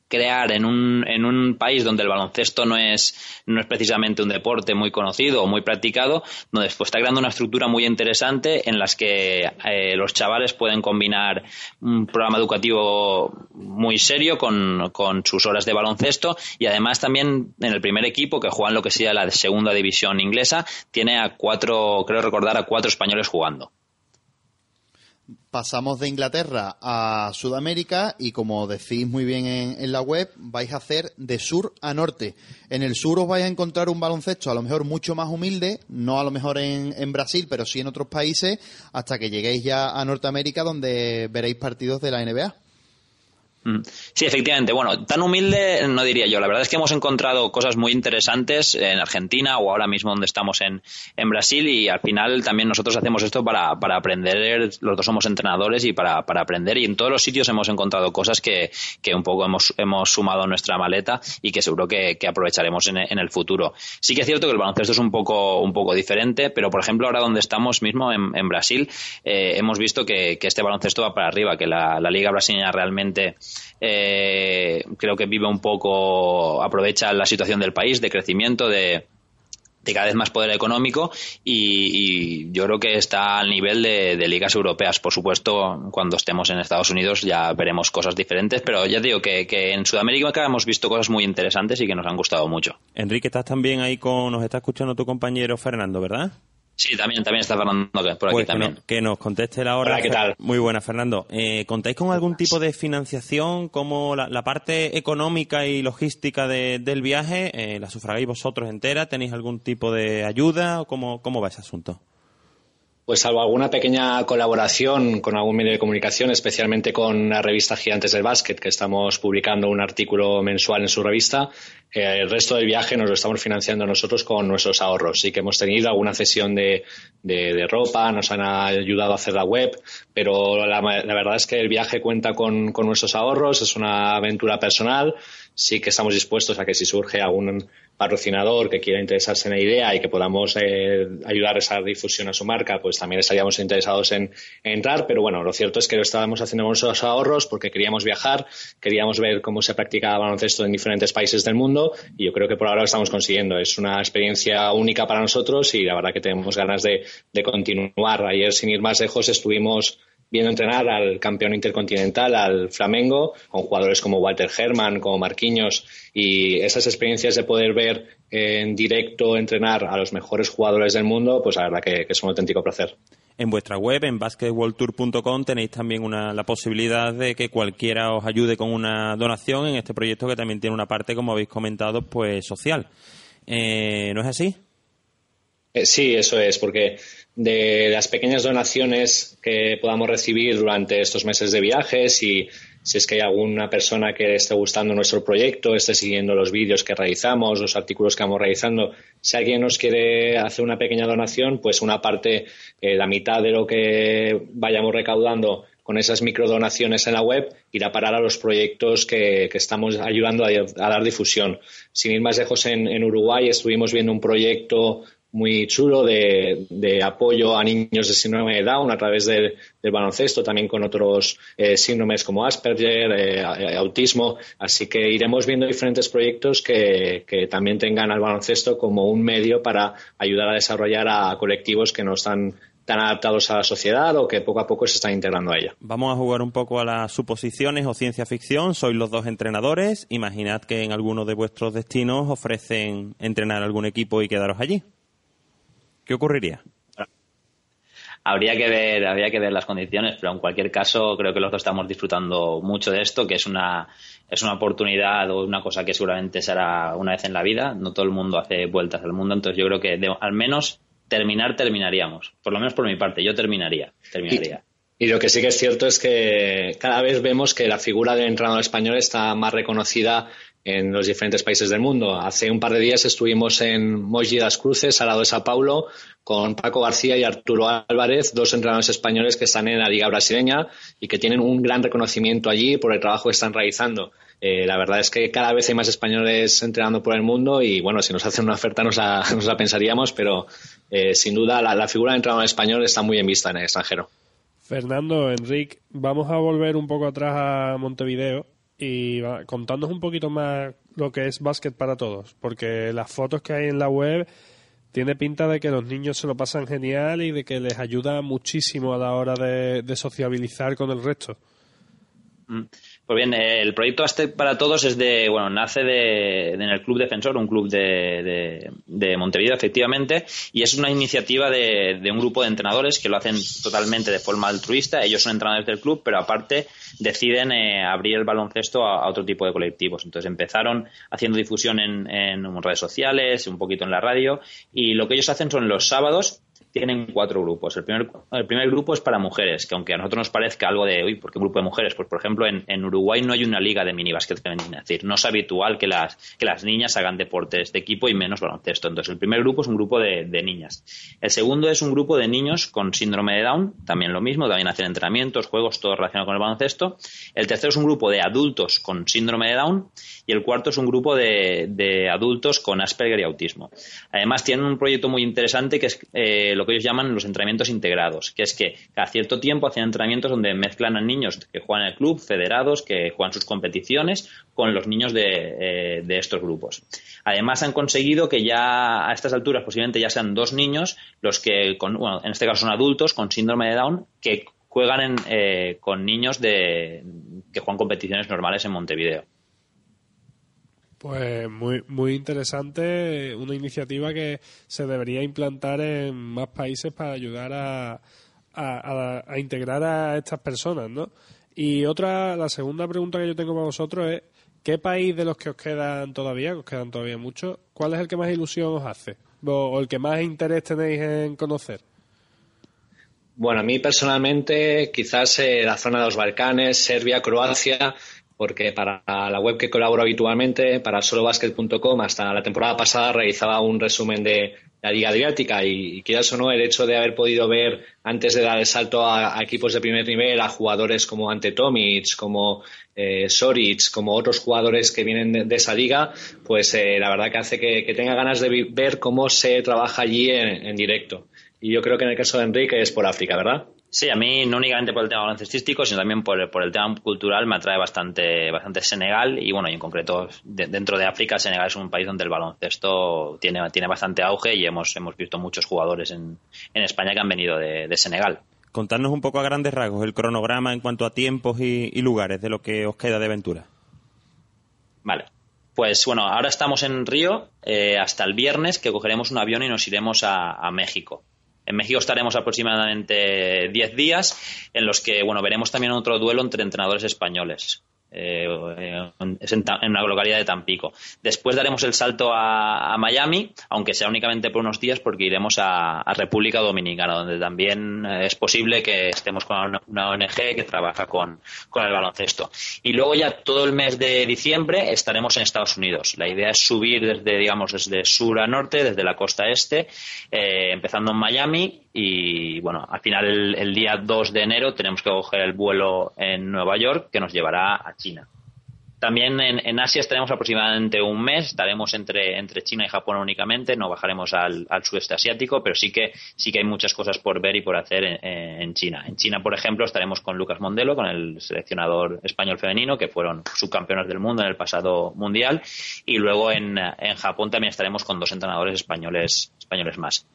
crear en un, en un país donde el baloncesto no es, no es precisamente un deporte muy conocido o muy practicado, donde pues, está creando una estructura muy interesante en las que eh, los chavales pueden combinar un programa educativo muy serio con, con, sus horas de baloncesto y además también en el primer equipo que juega en lo que sería la segunda división inglesa tiene a cuatro, creo recordar, a cuatro españoles jugando pasamos de Inglaterra a Sudamérica y como decís muy bien en, la web, vais a hacer de sur a norte. En el sur os vais a encontrar un baloncesto a lo mejor mucho más humilde, no a lo mejor en, Brasil, pero sí en otros países, hasta que lleguéis ya a Norteamérica donde veréis partidos de la NBA. Mm. Sí, efectivamente. Bueno, tan humilde no diría yo. La verdad es que hemos encontrado cosas muy interesantes en Argentina o ahora mismo donde estamos en, en Brasil y al final también nosotros hacemos esto para, para aprender. Los dos somos entrenadores y para, para, aprender y en todos los sitios hemos encontrado cosas que, que un poco hemos, hemos sumado nuestra maleta y que seguro que, aprovecharemos en, en, el futuro. Sí que es cierto que el baloncesto es un poco, un poco diferente, pero por ejemplo ahora donde estamos mismo en, en Brasil eh, hemos visto que, que, este baloncesto va para arriba, que la liga brasileña realmente eh, creo que vive un poco, aprovecha la situación del país de crecimiento, de, cada vez más poder económico y, yo creo que está al nivel de, ligas europeas. Por supuesto, cuando estemos en Estados Unidos ya veremos cosas diferentes, pero ya digo que, que en Sudamérica hemos visto cosas muy interesantes y que nos han gustado mucho. Enrique, estás también ahí con, nos está escuchando tu compañero Fernando, ¿verdad? Sí, también, también está Fernando por aquí pues también. Que nos, conteste la hora. ¿qué tal? *laughs* Muy buena, Fernando. Eh, ¿Contáis con algún tipo de financiación como la, parte económica y logística del viaje? Eh, ¿La sufragáis vosotros entera? ¿Tenéis algún tipo de ayuda? ¿O cómo, cómo va ese asunto? Pues salvo alguna pequeña colaboración con algún medio de comunicación, especialmente con la revista Gigantes del Básquet, que estamos publicando un artículo mensual en su revista, eh, el resto del viaje nos lo estamos financiando nosotros con nuestros ahorros. Sí que hemos tenido alguna cesión de, de, ropa, nos han ayudado a hacer la web, pero la, la verdad es que el viaje cuenta con, con nuestros ahorros, es una aventura personal. Sí que estamos dispuestos a que si surge algún patrocinador que quiera interesarse en la idea y que podamos eh, ayudar a esa difusión a su marca, pues también estaríamos interesados en, entrar. Pero bueno, lo cierto es que lo estábamos haciendo con ahorros porque queríamos viajar, queríamos ver cómo se practicaba baloncesto en diferentes países del mundo y yo creo que por ahora lo estamos consiguiendo. Es una experiencia única para nosotros y la verdad que tenemos ganas de, de continuar. Ayer, sin ir más lejos, estuvimos viendo entrenar al campeón intercontinental, al Flamengo, con jugadores como Walter Herman, como Marquinhos, y esas experiencias de poder ver en directo entrenar a los mejores jugadores del mundo, pues la verdad que, es un auténtico placer. En vuestra web, en basketballtour.com, tenéis también una, la posibilidad de que cualquiera os ayude con una donación en este proyecto que también tiene una parte, como habéis comentado, pues social. Eh, ¿No es así? Eh, sí, eso es, porque de las pequeñas donaciones que podamos recibir durante estos meses de viajes y si es que hay alguna persona que esté gustando nuestro proyecto, esté siguiendo los vídeos que realizamos, los artículos que vamos realizando, si alguien nos quiere hacer una pequeña donación, pues una parte, eh, la mitad de lo que vayamos recaudando con esas microdonaciones en la web irá a parar a los proyectos que, estamos ayudando a, dar difusión. Sin ir más lejos, en, en Uruguay estuvimos viendo un proyecto muy chulo de, apoyo a niños de síndrome de Down a través del, baloncesto, también con otros eh, síndromes como Asperger, eh, autismo. Así que iremos viendo diferentes proyectos que, también tengan al baloncesto como un medio para ayudar a desarrollar a colectivos que no están tan adaptados a la sociedad o que poco a poco se están integrando a ella. Vamos a jugar un poco a las suposiciones o ciencia ficción. Sois los dos entrenadores. Imaginad que en alguno de vuestros destinos ofrecen entrenar algún equipo y quedaros allí. ¿Qué ocurriría? Habría que ver, habría que ver las condiciones, pero en cualquier caso creo que los dos estamos disfrutando mucho de esto, que es una es una oportunidad o una cosa que seguramente será una vez en la vida. No todo el mundo hace vueltas al mundo, entonces yo creo que al menos terminar terminaríamos. Por lo menos por mi parte, yo terminaría, terminaría. Y, y lo que sí que es cierto es que cada vez vemos que la figura del entrenador español está más reconocida en los diferentes países del mundo. Hace un par de días estuvimos en Moji das Cruces, al lado de Sao Paulo, con Paco García y Arturo Álvarez, dos entrenadores españoles que están en la Liga Brasileña y que tienen un gran reconocimiento allí por el trabajo que están realizando. Eh, la verdad es que cada vez hay más españoles entrenando por el mundo y, bueno, si nos hacen una oferta nos la, *laughs* pensaríamos, pero eh, sin duda la, la figura de entrenador español está muy en vista en el extranjero. Fernando, Enrique, vamos a volver un poco atrás a Montevideo Y contándonos un poquito más lo que es básquet para todos, porque las fotos que hay en la web tiene pinta de que los niños se lo pasan genial y de que les ayuda muchísimo a la hora de, de sociabilizar con el resto. Mm. Pues bien, el proyecto Aztec para Todos es de, bueno, nace de, en el Club Defensor, un club de, de, Montevideo, efectivamente, y es una iniciativa de, un grupo de entrenadores que lo hacen totalmente de forma altruista. Ellos son entrenadores del club, pero aparte deciden eh, abrir el baloncesto a, otro tipo de colectivos. Entonces empezaron haciendo difusión en, en redes sociales, un poquito en la radio, y lo que ellos hacen son los sábados tienen cuatro grupos. El primer, el primer grupo es para mujeres, que aunque a nosotros nos parezca algo de, uy, ¿por qué un grupo de mujeres? Pues, por ejemplo, en, Uruguay no hay una liga de minibásquet femenina. Es decir, no es habitual que las, que las niñas hagan deportes de equipo y menos baloncesto. Entonces, el primer grupo es un grupo de, niñas. El segundo es un grupo de niños con síndrome de Down, también lo mismo, también hacen entrenamientos, juegos, todo relacionado con el baloncesto. El tercero es un grupo de adultos con síndrome de Down y el cuarto es un grupo de, de adultos con Asperger y autismo. Además, tienen un proyecto muy interesante que es eh, lo que ellos llaman los entrenamientos integrados, que es que cada cierto tiempo hacen entrenamientos donde mezclan a niños que juegan en el club, federados, que juegan sus competiciones, con los niños de, eh, estos grupos. Además han conseguido que ya a estas alturas posiblemente ya sean dos niños los que, con, bueno, en este caso son adultos con síndrome de Down, que juegan eh, con niños de, que juegan competiciones normales en Montevideo. Pues muy, muy interesante, una iniciativa que se debería implantar en más países para ayudar a, a, integrar a estas personas, ¿no? Y otra, la segunda pregunta que yo tengo para vosotros es, ¿qué país de los que os quedan todavía, que os quedan todavía muchos, cuál es el que más ilusión os hace? O, el que más interés tenéis en conocer? Bueno, a mí personalmente, quizás eh, la zona de los Balcanes, Serbia, Croacia, porque para la web que colaboro habitualmente, para solobasket.com, hasta la temporada pasada realizaba un resumen de la Liga Adriática y, quieras o no, el hecho de haber podido ver antes de dar el salto a, equipos de primer nivel, a jugadores como Ante Tomic, como eh, Soric, como otros jugadores que vienen de, esa liga, pues eh, la verdad que hace que, tenga ganas de ver cómo se trabaja allí en directo. Y yo creo que en el caso de Enrique es por África, ¿verdad? Sí, a mí no únicamente por el tema baloncestístico, sino también por, el tema cultural me atrae bastante, bastante Senegal y bueno, y en concreto dentro de África, Senegal es un país donde el baloncesto tiene, tiene bastante auge y hemos, hemos visto muchos jugadores en, en España que han venido de, Senegal. Contarnos un poco a grandes rasgos el cronograma en cuanto a tiempos y, lugares de lo que os queda de aventura. Vale. Pues bueno, ahora estamos en Río eh, hasta el viernes que cogeremos un avión y nos iremos a México. En México estaremos aproximadamente 10 días, en los que bueno veremos también otro duelo entre entrenadores españoles. Eh, es en, una localidad de Tampico. Después daremos el salto a, Miami, aunque sea únicamente por unos días, porque iremos a, República Dominicana, donde también eh, es posible que estemos con una ONG que trabaja con, el baloncesto. Y luego ya todo el mes de diciembre estaremos en Estados Unidos. La idea es subir desde, digamos, desde sur a norte, desde la costa este, eh, empezando en Miami y bueno, al final el, día 2 de enero tenemos que coger el vuelo en Nueva York que nos llevará a China. También en, Asia estaremos aproximadamente un mes, estaremos entre, entre China y Japón únicamente, no bajaremos al, sudeste asiático, pero sí que, sí que hay muchas cosas por ver y por hacer en, China. En China, por ejemplo, estaremos con Lucas Mondelo, con el seleccionador español femenino, que fueron subcampeones del mundo en el pasado mundial, y luego en, en Japón también estaremos con dos entrenadores españoles, españoles más.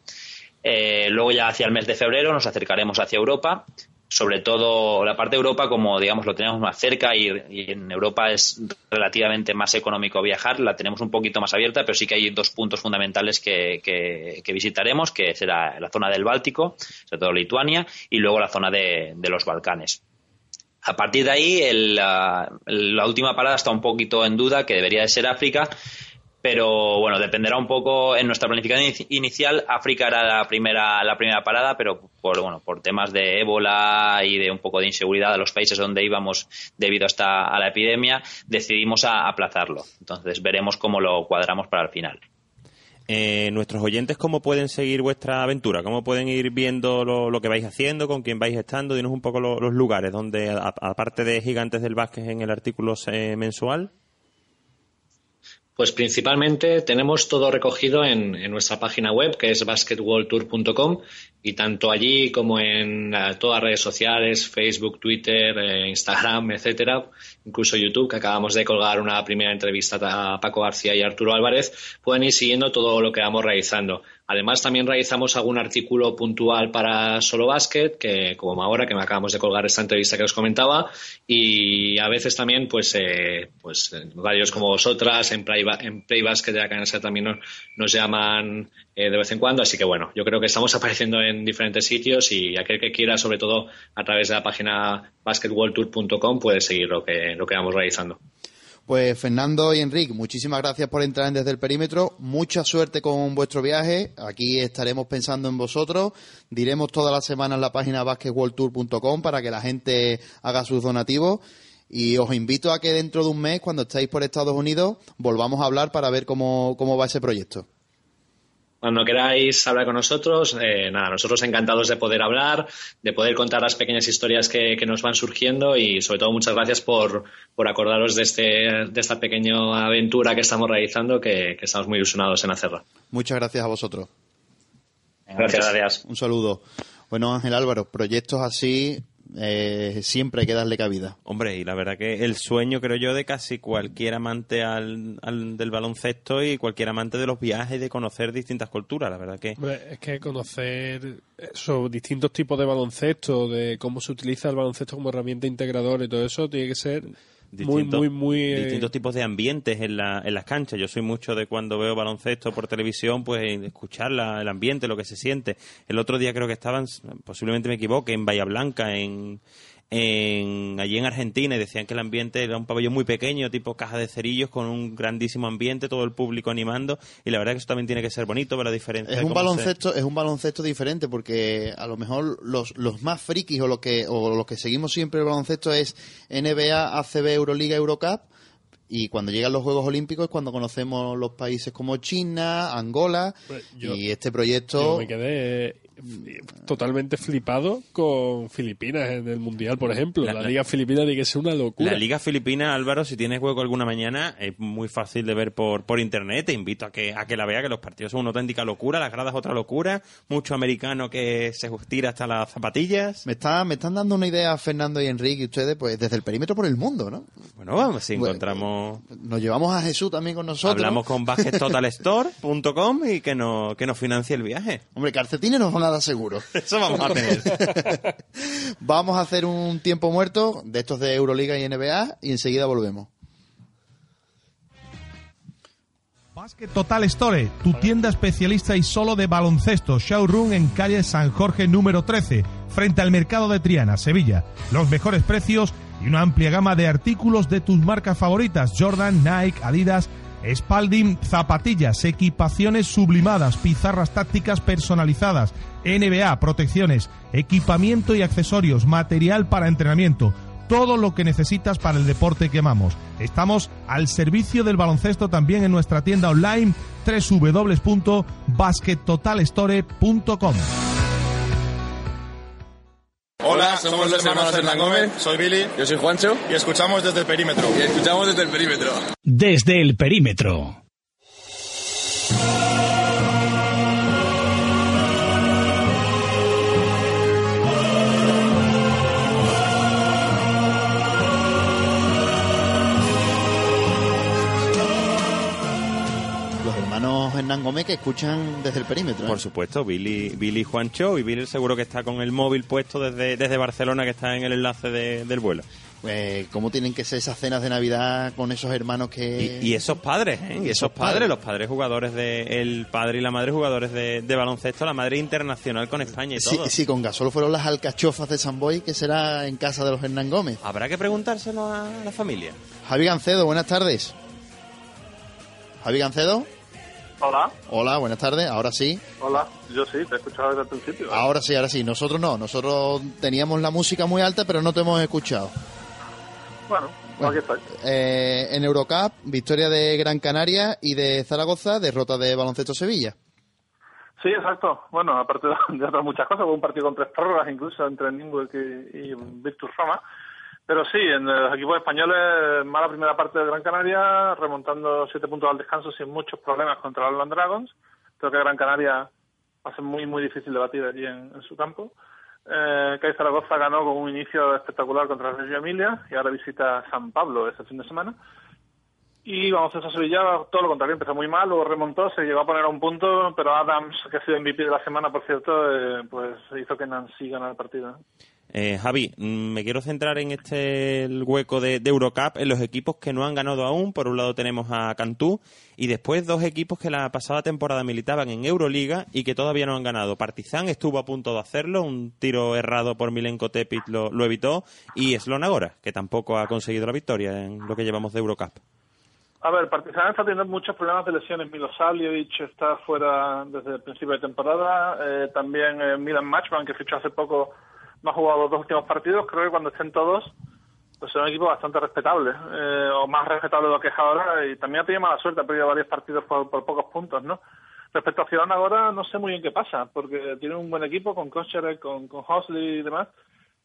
Eh, luego ya hacia el mes de febrero nos acercaremos hacia Europa, sobre todo la parte de Europa como digamos lo tenemos más cerca y, en Europa es relativamente más económico viajar, la tenemos un poquito más abierta, pero sí que hay dos puntos fundamentales que, visitaremos, que será la zona del Báltico, sobre todo Lituania, y luego la zona de, los Balcanes. A partir de ahí, la, la última parada está un poquito en duda, que debería de ser África, pero bueno, dependerá un poco en nuestra planificación inicial. África era la primera, la primera parada, pero por, bueno, por temas de ébola y de un poco de inseguridad de los países donde íbamos debido a, a la epidemia, decidimos aplazarlo. Entonces veremos cómo lo cuadramos para el final. Eh, nuestros oyentes, ¿cómo pueden seguir vuestra aventura? ¿Cómo pueden ir viendo lo, que vais haciendo, con quién vais estando? Dinos un poco los lugares donde, aparte de Gigantes del Vázquez en el artículo mensual, Pues principalmente tenemos todo recogido en, nuestra página web que es basketballtour.com y tanto allí como en eh, todas las redes sociales, Facebook, Twitter, eh, Instagram, *laughs* etcétera, incluso YouTube, que acabamos de colgar una primera entrevista a Paco García y Arturo Álvarez, pueden ir siguiendo todo lo que vamos realizando. Además, también realizamos algún artículo puntual para Solo Basket, que como ahora que me acabamos de colgar esta entrevista que os comentaba, y a veces también, pues, eh, pues varios como vosotras en Play, en Play Basket de la cadena también nos, nos llaman eh, de vez en cuando. Así que bueno, yo creo que estamos *laughs* apareciendo en diferentes sitios y aquel que quiera, sobre todo a través de la página basketballtour.com, puede seguir lo que, lo que vamos realizando. Pues Fernando y Enrique, muchísimas gracias por entrar en desde el perímetro. Mucha suerte con vuestro viaje. Aquí estaremos pensando en vosotros. Diremos toda la semana en la página basketballtour.com para que la gente haga sus donativos. Y os invito a que dentro de un mes, cuando estéis por Estados Unidos, volvamos a hablar para ver cómo, cómo va ese proyecto. Cuando queráis hablar con nosotros, eh, nada, nosotros encantados de poder hablar, de poder contar las pequeñas historias que, que nos van surgiendo y sobre todo muchas gracias por, por acordaros de, este, de esta pequeña aventura que estamos realizando, que, que estamos muy ilusionados en hacerla. Muchas gracias a vosotros. Gracias. gracias. Un saludo. Bueno, Ángel Álvaro, proyectos así eh, siempre hay que darle cabida. Hombre, y la verdad que el sueño, creo yo, de casi cualquier amante al, al- del baloncesto y cualquier amante de los viajes y de conocer distintas culturas, la verdad que... Hombre, es que conocer eso, distintos tipos de baloncesto, de cómo se utiliza el baloncesto como herramienta integradora y todo eso, tiene que ser distintos- muy, muy... eh, distintos tipos de ambientes en, la, en las canchas. Yo soy mucho de cuando veo baloncesto por televisión, pues escuchar la- el ambiente, lo que se siente. El otro día creo que estaban, posiblemente me equivoque, en Bahía Blanca, en, en allí en Argentina, y decían que el ambiente era un pabellón muy pequeño, tipo caja de cerillos, con un grandísimo ambiente, todo el público animando, y la verdad que eso también tiene que ser bonito, ver la diferencia. Es un se- baloncesto, es un baloncesto diferente porque a lo mejor los, los más frikis o los que o los que seguimos siempre el baloncesto es NBA, ACB, Euroliga, Eurocup y cuando llegan los Juegos Olímpicos es cuando conocemos los países como China, Angola Pues yo- y este Yo proyecto me quedé totalmente flipado con Filipinas en el Mundial, por ejemplo. La- La, la- Liga Filipina tiene que ser una locura. La Liga Filipina, Álvaro, si tienes hueco alguna mañana, es muy fácil de ver por, por internet. Te invito a que, a que la vea, que los partidos son una auténtica locura, las gradas otra locura, mucho americano que se tira hasta las zapatillas. me está me están dando una idea Fernando y Enrique y ustedes pues desde el perímetro por el mundo, ¿no? Bueno, vamos, si Bueno, encontramos... Nos llevamos a Jesús también con nosotros. Hablamos con baskettotalstore.com y que, no, que nos financie el viaje. Hombre, calcetines nos van a seguro. *laughs* Eso vamos a tener. *laughs* Vamos a hacer un tiempo muerto de estos de Euroliga y NBA y enseguida volvemos. Basket Total Store, tu tienda especialista y solo de baloncesto, showroom en calle San Jorge número 13, frente al mercado de Triana, Sevilla. Los mejores precios y una amplia gama de artículos de tus marcas favoritas, Jordan, Nike, Adidas, Spalding, zapatillas, equipaciones sublimadas, pizarras tácticas personalizadas, NBA, protecciones, equipamiento y accesorios, material para entrenamiento, todo lo que necesitas para el deporte que amamos. Estamos al servicio del baloncesto también en nuestra tienda online www.baskettotalstore.com. Hola, somos los hermanos Hernán Gómez. Soy Billy. Yo soy Juancho. Y escuchamos desde el perímetro. Y escuchamos desde el perímetro. Desde el perímetro. Hernán Gómez que escuchan desde el perímetro. ¿eh? Por supuesto, Billy, Billy Juancho y Billy seguro que está con el móvil puesto desde, desde Barcelona, que está en el enlace de- del vuelo. Pues, ¿cómo tienen que ser esas cenas de Navidad con esos hermanos que... y esos padres, ¿eh? Y esos padres, los padres jugadores de... El padre y la madre jugadores de, de baloncesto, la madre internacional con España y todo. si con Gasol fueron las alcachofas de San Boy, que será en casa de los Hernán Gómez? Habrá que preguntárselo a la familia. Javi Gancedo, buenas tardes. Javi Gancedo. Hola, Hola, buenas tardes. Ahora sí. hola, yo sí, te he escuchado desde el principio. Ahora sí, ahora sí. Nosotros no. Nosotros teníamos la música muy alta, pero no te hemos escuchado. Bueno, aquí estoy. Eh, en Eurocup, victoria de Gran Canaria y de Zaragoza, derrota de Baloncesto Sevilla. Sí, exacto. Bueno, aparte *laughs* de, otras muchas cosas, hubo un partido con tres prórrogas incluso entre Ningüe y, y Virtus Roma. Pero sí, en los equipos españoles, mala primera parte de Gran Canaria, remontando siete puntos al descanso sin muchos problemas contra los Land Dragons. Creo que Gran Canaria va a ser muy, muy difícil de batir allí en, su campo. Eh, Zaragoza ganó con un inicio espectacular contra Reggio Emilia y ahora visita San Pablo este fin de semana. Y vamos a Sevilla, todo lo contrario, empezó muy mal, luego remontó, se llegó a poner a un punto, pero Adams, que ha sido MVP de la semana, por cierto, eh, pues hizo que Nancy ganara el partido. Eh, Javi, mm, me quiero centrar en este hueco de, Eurocup, en los equipos que no han ganado aún. Por un lado tenemos a Cantú y después dos equipos que la pasada temporada militaban en Euroliga y que todavía no han ganado. Partizan estuvo a punto de hacerlo, un tiro errado por Milenko Tepit lo, evitó y Slon Agora, que tampoco ha conseguido la victoria en lo que llevamos de Eurocup. A ver, Partizan está teniendo muchos problemas de lesiones. Milosavljevic está fuera desde el principio de temporada. Eh, también eh, Milan Matchman, que fichó hace poco, no ha jugado los dos últimos partidos. Creo que cuando estén todos, pues es un equipo bastante respetable, eh, o más respetable de lo que es ahora. Y también ha tenido mala suerte, ha perdido varios partidos por, pocos puntos, ¿no? Respecto a Ciudad ahora, no sé muy bien qué pasa, porque tiene un buen equipo con Koscherer, con, con Hosley y demás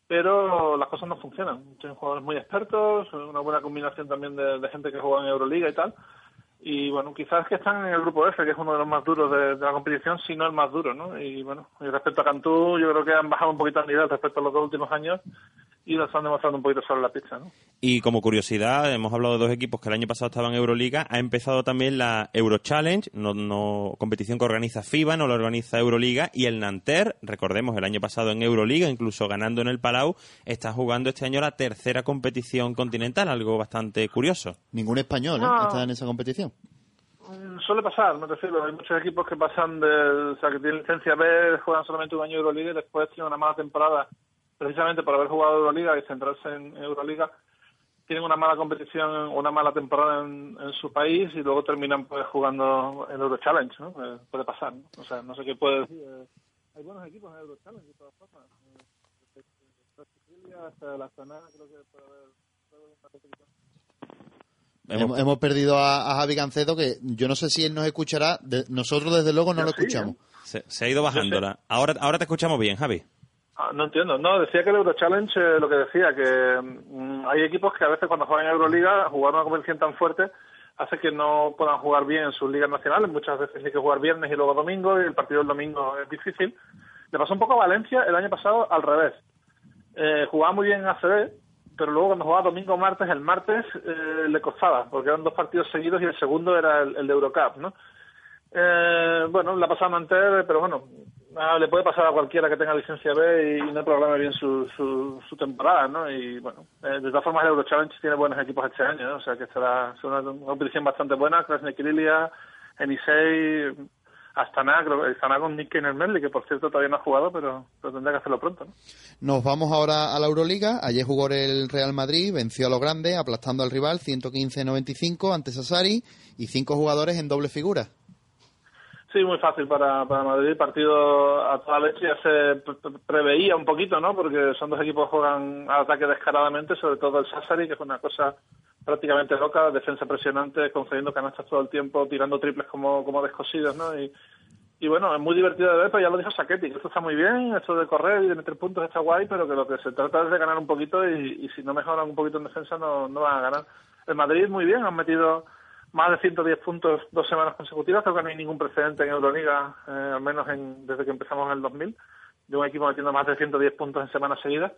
pero las cosas no funcionan. Tienen jugadores muy expertos, una buena combinación también de, de, gente que juega en Euroliga y tal. Y bueno, quizás que están en el grupo F, que es uno de los más duros de, de la competición, si no el más duro, ¿no? Y bueno, y respecto a Cantú, yo creo que han bajado un poquito el nivel respecto a los dos últimos años y lo están demostrando un poquito sobre la pizza, ¿no? Y como curiosidad, hemos hablado de dos equipos que el año pasado estaban en Euroliga. Ha empezado también la Euro Challenge, no, no competición que organiza FIBA, no lo organiza Euroliga. Y el Nanterre, recordemos, el año pasado en Euroliga, incluso ganando en el Palau, está jugando este año la tercera competición continental, algo bastante curioso. Ningún español ¿eh? No. está en esa competición. Mm, Suele pasar, me refiero. Hay muchos equipos que pasan de, o sea, que tienen licencia B, juegan solamente un año Euroliga y después tienen una mala temporada precisamente por haber jugado Euroliga y centrarse en Euroliga, tienen una mala competición, una mala temporada en, en su país y luego terminan pues jugando en Euro Challenge, ¿no? Eh, puede pasar, ¿no? O sea, no sé qué puede decir. Eh, hay buenos equipos en Euro Challenge de todas formas. Eh, hasta la Astana, creo que puede haber, una competición. Hemos, hemos perdido a, a, Javi Gancedo, que yo no sé si él nos escuchará. De, nosotros, desde luego, no yo lo sí, escuchamos. Se, se, ha ido bajándola. Ahora, ahora te escuchamos bien, Javi. Ah, no entiendo. No, decía que el Euro Challenge, eh, lo que decía, que mm, hay equipos que a veces cuando juegan en Euroliga, jugar una competición tan fuerte hace que no puedan jugar bien en sus ligas nacionales. Muchas veces hay que jugar viernes y luego domingo, y el partido del domingo es difícil. Le pasó un poco a Valencia el año pasado al revés. Eh, jugaba muy bien en ACB, pero luego cuando jugaba domingo martes, el martes eh, le costaba, porque eran dos partidos seguidos y el segundo era el, de Eurocup, ¿no? Eh, bueno, le ha pasado a Manter, pero bueno, ah, le puede pasar a cualquiera que tenga licencia B y no programe bien su, su, su temporada, ¿no? Y bueno, eh, de todas formas el Euro Challenge tiene buenos equipos este año, ¿no? O sea que será una, una competición bastante buena, Krasnekirilia, Enisei, Astana, creo que Astana con Nick Merli, que por cierto todavía no ha jugado, pero, pero tendrá que hacerlo pronto, ¿no? Nos vamos ahora a la Euroliga. Ayer jugó el Real Madrid, venció a lo grande, aplastando al rival 115-95 ante Sassari y cinco jugadores en doble figura. Sí, muy fácil para, para Madrid. Partido a toda ya se preveía un poquito, ¿no? Porque son dos equipos que juegan al ataque descaradamente, sobre todo el Sassari, que es una cosa prácticamente loca, defensa presionante, concediendo canastas todo el tiempo, tirando triples como, como descosidos, ¿no? Y, y bueno, es muy divertido de ver, pero ya lo dijo Saquetti, que esto está muy bien, esto de correr y de meter puntos está guay, pero que lo que se trata es de ganar un poquito y, y si no mejoran un poquito en defensa no, no van a ganar. El Madrid muy bien, han metido más de 110 puntos dos semanas consecutivas. Creo que no hay ningún precedente en Euroliga, eh, al menos en, desde que empezamos en el 2000, de un equipo metiendo más de 110 puntos en semanas seguidas.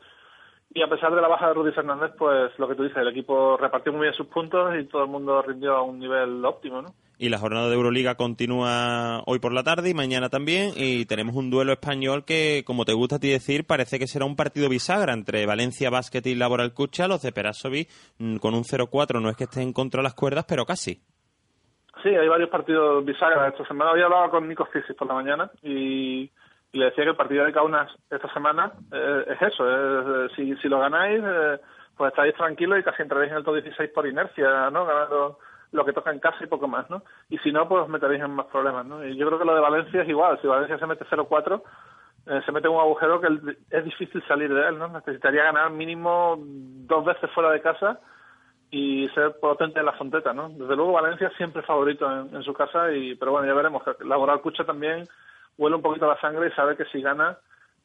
Y a pesar de la baja de Rudy Fernández, pues lo que tú dices, el equipo repartió muy bien sus puntos y todo el mundo rindió a un nivel óptimo, ¿no? Y la jornada de Euroliga continúa hoy por la tarde y mañana también. Y tenemos un duelo español que, como te gusta a ti decir, parece que será un partido bisagra entre Valencia Basket y Laboral Cucha. Los de Perasovic con un 0-4 no es que estén contra las cuerdas, pero casi. Sí, hay varios partidos bisagras esta semana. Había hablado con Nico Fisis por la mañana y, y, le decía que el partido de Kaunas esta semana eh, es eso. Es, si, si lo ganáis, eh, pues estáis tranquilos y casi entraréis en el top 16 por inercia, ¿no? Ganando lo que toca en casa y poco más, ¿no? Y si no, pues meteréis en más problemas, ¿no? Y yo creo que lo de Valencia es igual. Si Valencia se mete 0-4, eh, se mete en un agujero que es difícil salir de él, ¿no? Necesitaría ganar mínimo dos veces fuera de casa y ser potente en la fronteta, ¿no? Desde luego Valencia siempre favorito en, su casa, y pero bueno, ya veremos. Laboral Cucha también huele un poquito la sangre y sabe que si gana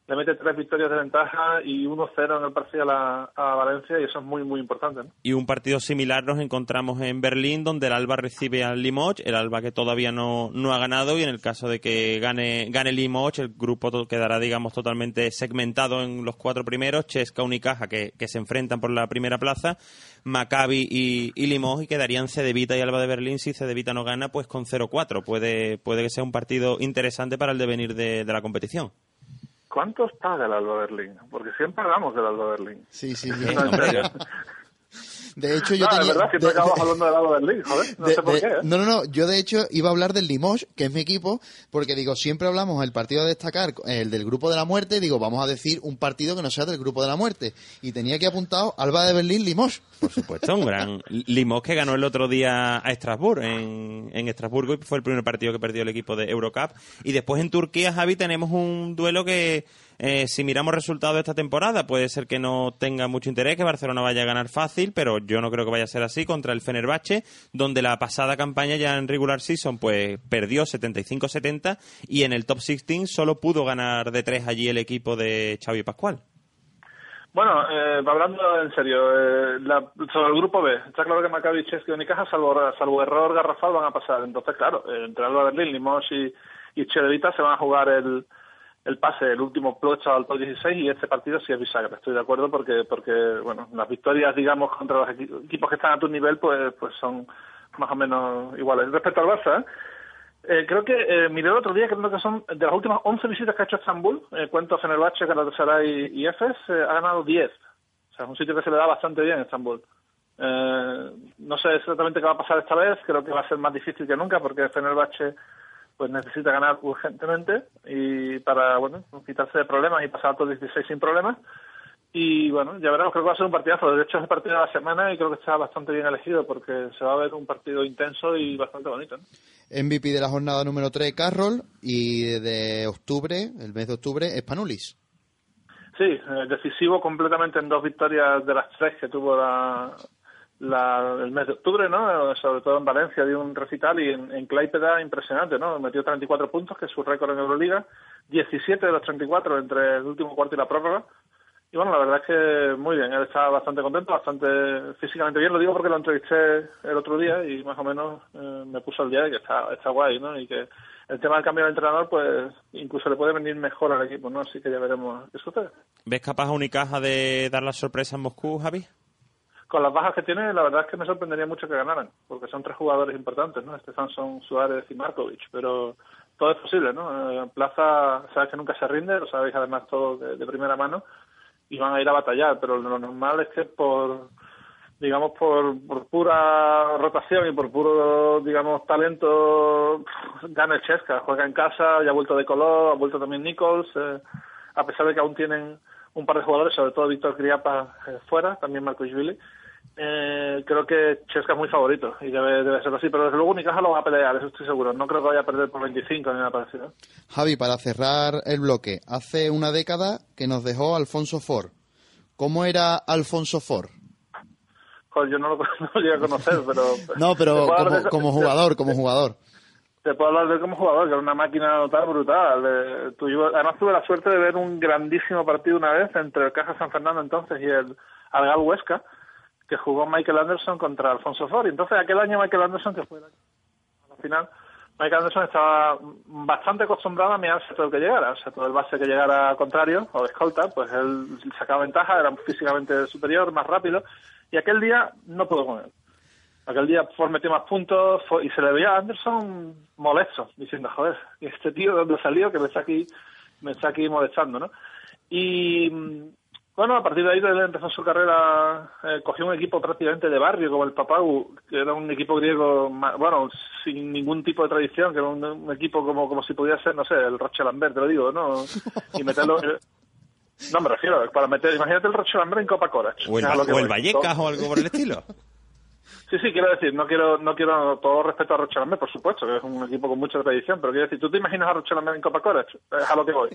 le mete tres victorias de ventaja y 1-0 en el parcial a, Valencia y eso es muy, muy importante. Y un partido similar nos encontramos en Berlín, donde el Alba recibe al Limoges, el Alba que todavía no, no ha ganado y en el caso de que gane, gane Limoges, el grupo quedará, digamos, totalmente segmentado en los cuatro primeros, Chesca, Unicaja, que, se enfrentan por la primera plaza, Maccabi y, y Limoges y quedarían Cedevita y Alba de Berlín. Si Cedevita no gana, pues con 0-4. Puede, puede que sea un partido interesante para el devenir de, de la competición. ¿Cuántos paga el Alba Berlín? Porque siempre hablamos del Alba Berlín. Sí, sí, *laughs* sí. De hecho, yo no, tenía... es verdad que tú de- acabas de- hablando del Alba Berlín, joder. No de- sé por de- qué. ¿eh? No, no, no. Yo de hecho iba a hablar del Limoges, que es mi equipo, porque digo, siempre hablamos del partido a destacar, el del grupo de la muerte, digo, vamos a decir un partido que no sea del grupo de la muerte. Y tenía aquí apuntado Alba de Berlín, Limoges. Por supuesto, un gran Limoges que ganó el otro día a Estrasburgo, en, en Estrasburgo, y fue el primer partido que perdió el equipo de Eurocup. Y después en Turquía, Javi, tenemos un duelo que, eh, si miramos resultados de esta temporada, puede ser que no tenga mucho interés, que Barcelona vaya a ganar fácil, pero yo no creo que vaya a ser así contra el Fenerbahce, donde la pasada campaña ya en regular season pues perdió 75-70 y en el top 16 solo pudo ganar de tres allí el equipo de Xavi Pascual. Bueno, eh, hablando en serio, eh, la- sobre el grupo B, está claro que Maccabi, Chesky y Unicaja, salvo, salvo error garrafal, van a pasar. Entonces, claro, eh, entre Alba Berlín, Limoges y, y se van a jugar el, el pase, el último plocha al top 16 y este partido sí es bisagra. Estoy de acuerdo porque, porque bueno, las victorias, digamos, contra los equi- equipos que están a tu nivel, pues, pues son más o menos iguales. Respecto al Barça, ¿eh? Eh, creo que eh, miré el otro día, creo que son de las últimas 11 visitas que ha hecho a Estambul, eh, cuento Fenerbahce, Galatasaray y, y Efes, eh, ha ganado 10. O sea, es un sitio que se le da bastante bien Estambul. Eh, no sé exactamente qué va a pasar esta vez, creo que va a ser más difícil que nunca porque Fenerbahce pues necesita ganar urgentemente y para, bueno, quitarse de problemas y pasar a todos 16 sin problemas. Y bueno, ya veremos, creo que va a ser un partidazo. De hecho, es el partido de la semana y creo que está bastante bien elegido porque se va a ver un partido intenso y bastante bonito. ¿no? MVP de la jornada número 3, Carroll, y de octubre, el mes de octubre, Spanulis. Sí, eh, decisivo completamente en dos victorias de las tres que tuvo la, la- el mes de octubre, ¿no? Sobre todo en Valencia dio un recital y en, en Klaipeda impresionante, ¿no? Metió 34 puntos, que es su récord en Euroliga, 17 de los 34 entre el último cuarto y la prórroga. Y bueno, la verdad es que muy bien, él está bastante contento, bastante físicamente bien. Lo digo porque lo entrevisté el otro día y más o menos eh, me puso al día de que está, está guay, ¿no? Y que el tema del cambio de entrenador, pues incluso le puede venir mejor al equipo, ¿no? Así que ya veremos qué sucede. ¿Ves capaz a Unicaja de dar la sorpresa en Moscú, Javi? Con las bajas que tiene, la verdad es que me sorprendería mucho que ganaran, porque son tres jugadores importantes, ¿no? Stefansson, Suárez y Markovic, pero todo es posible, ¿no? Eh, Plaza, sabes que nunca se rinde, lo sabéis además todo de, primera mano, y van a ir a batallar, pero lo normal es que por, digamos, por, por pura rotación y por puro, digamos, talento, gane Chesca, juega en casa, ya ha vuelto de color, ha vuelto también Nichols, eh, a pesar de que aún tienen un par de jugadores, sobre todo Víctor Griapa eh, fuera, también Marco Ishvili, eh, creo que Chesca es muy favorito y debe, debe ser así, pero desde luego Unicaja lo va a pelear, eso estoy seguro. No creo que vaya a perder por 25 ni nada parecido. Javi, para cerrar el bloque, hace una década que nos dejó Alfonso Ford. ¿Cómo era Alfonso Ford? Joder, yo no lo, *laughs* no lo llegué a conocer, pero... *laughs* No, pero como, de- como de- jugador, como jugador. Te puedo hablar de él como jugador, que era una máquina total brutal. Eh, tuve- además tuve la suerte de ver un grandísimo partido una vez entre el Caja San Fernando entonces y el Algal Huesca, que jugó Michael Anderson contra Alfonso Ford. Y entonces aquel año Michael Anderson, que fue el año- al final, Michael Anderson estaba bastante acostumbrado a mirarse todo el que llegara. O sea, todo el base que llegara contrario, o escolta, pues él sacaba ventaja, era físicamente superior, más rápido. Y aquel día no pudo con él. Aquel día Ford metió más puntos y se le veía a Anderson molesto, diciendo, joder, ¿y este tío de dónde salió que me está aquí, me está aquí molestando, ¿no? Y bueno, a partir de ahí él empezó su carrera, eh, cogió un equipo prácticamente de barrio como el Papau, que era un equipo griego, bueno, sin ningún tipo de tradición, que era un, un equipo como, como si pudiera ser, no sé, el Roche Lambert, te lo digo, ¿no? Y meterlo... eh, *laughs* no, me refiero, para meter, imagínate el Roche Lambert en Copa Coras. O el, o. Vallecas o algo por el estilo. *laughs* Sí, sí, quiero decir, no quiero, no quiero todo respeto a Rochelamé, por supuesto, que es un equipo con mucha tradición, pero quiero decir, ¿tú te imaginas a Rochelamé en Copa Coras? Es a lo que voy.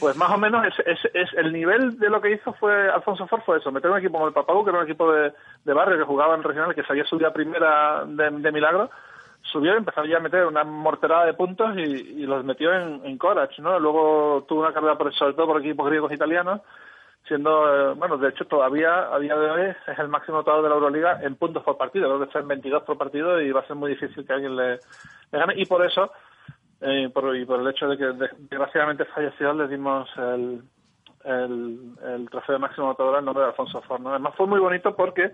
Pues más o menos es, es, es el nivel de lo que hizo fue Alfonso Ford fue eso, meter un equipo como el Papau, que era un equipo de, de barrio que jugaba en regional, que se había subido a primera de, milagro, subió y empezó ya a meter una morterada de puntos y, y los metió en, en Courage, ¿no? Luego tuvo una carrera sobre todo por equipos griegos e italianos, siendo, eh, bueno, de hecho todavía a día de hoy es el máximo anotador de la Euroliga en puntos por partido, creo que está en 22 por partido y va a ser muy difícil que alguien le gane y por eso, eh, por, y por el hecho de que de- desgraciadamente falleció, le dimos el, el, trofeo de máximo anotador al nombre de Alfonso Forno. Además fue muy bonito porque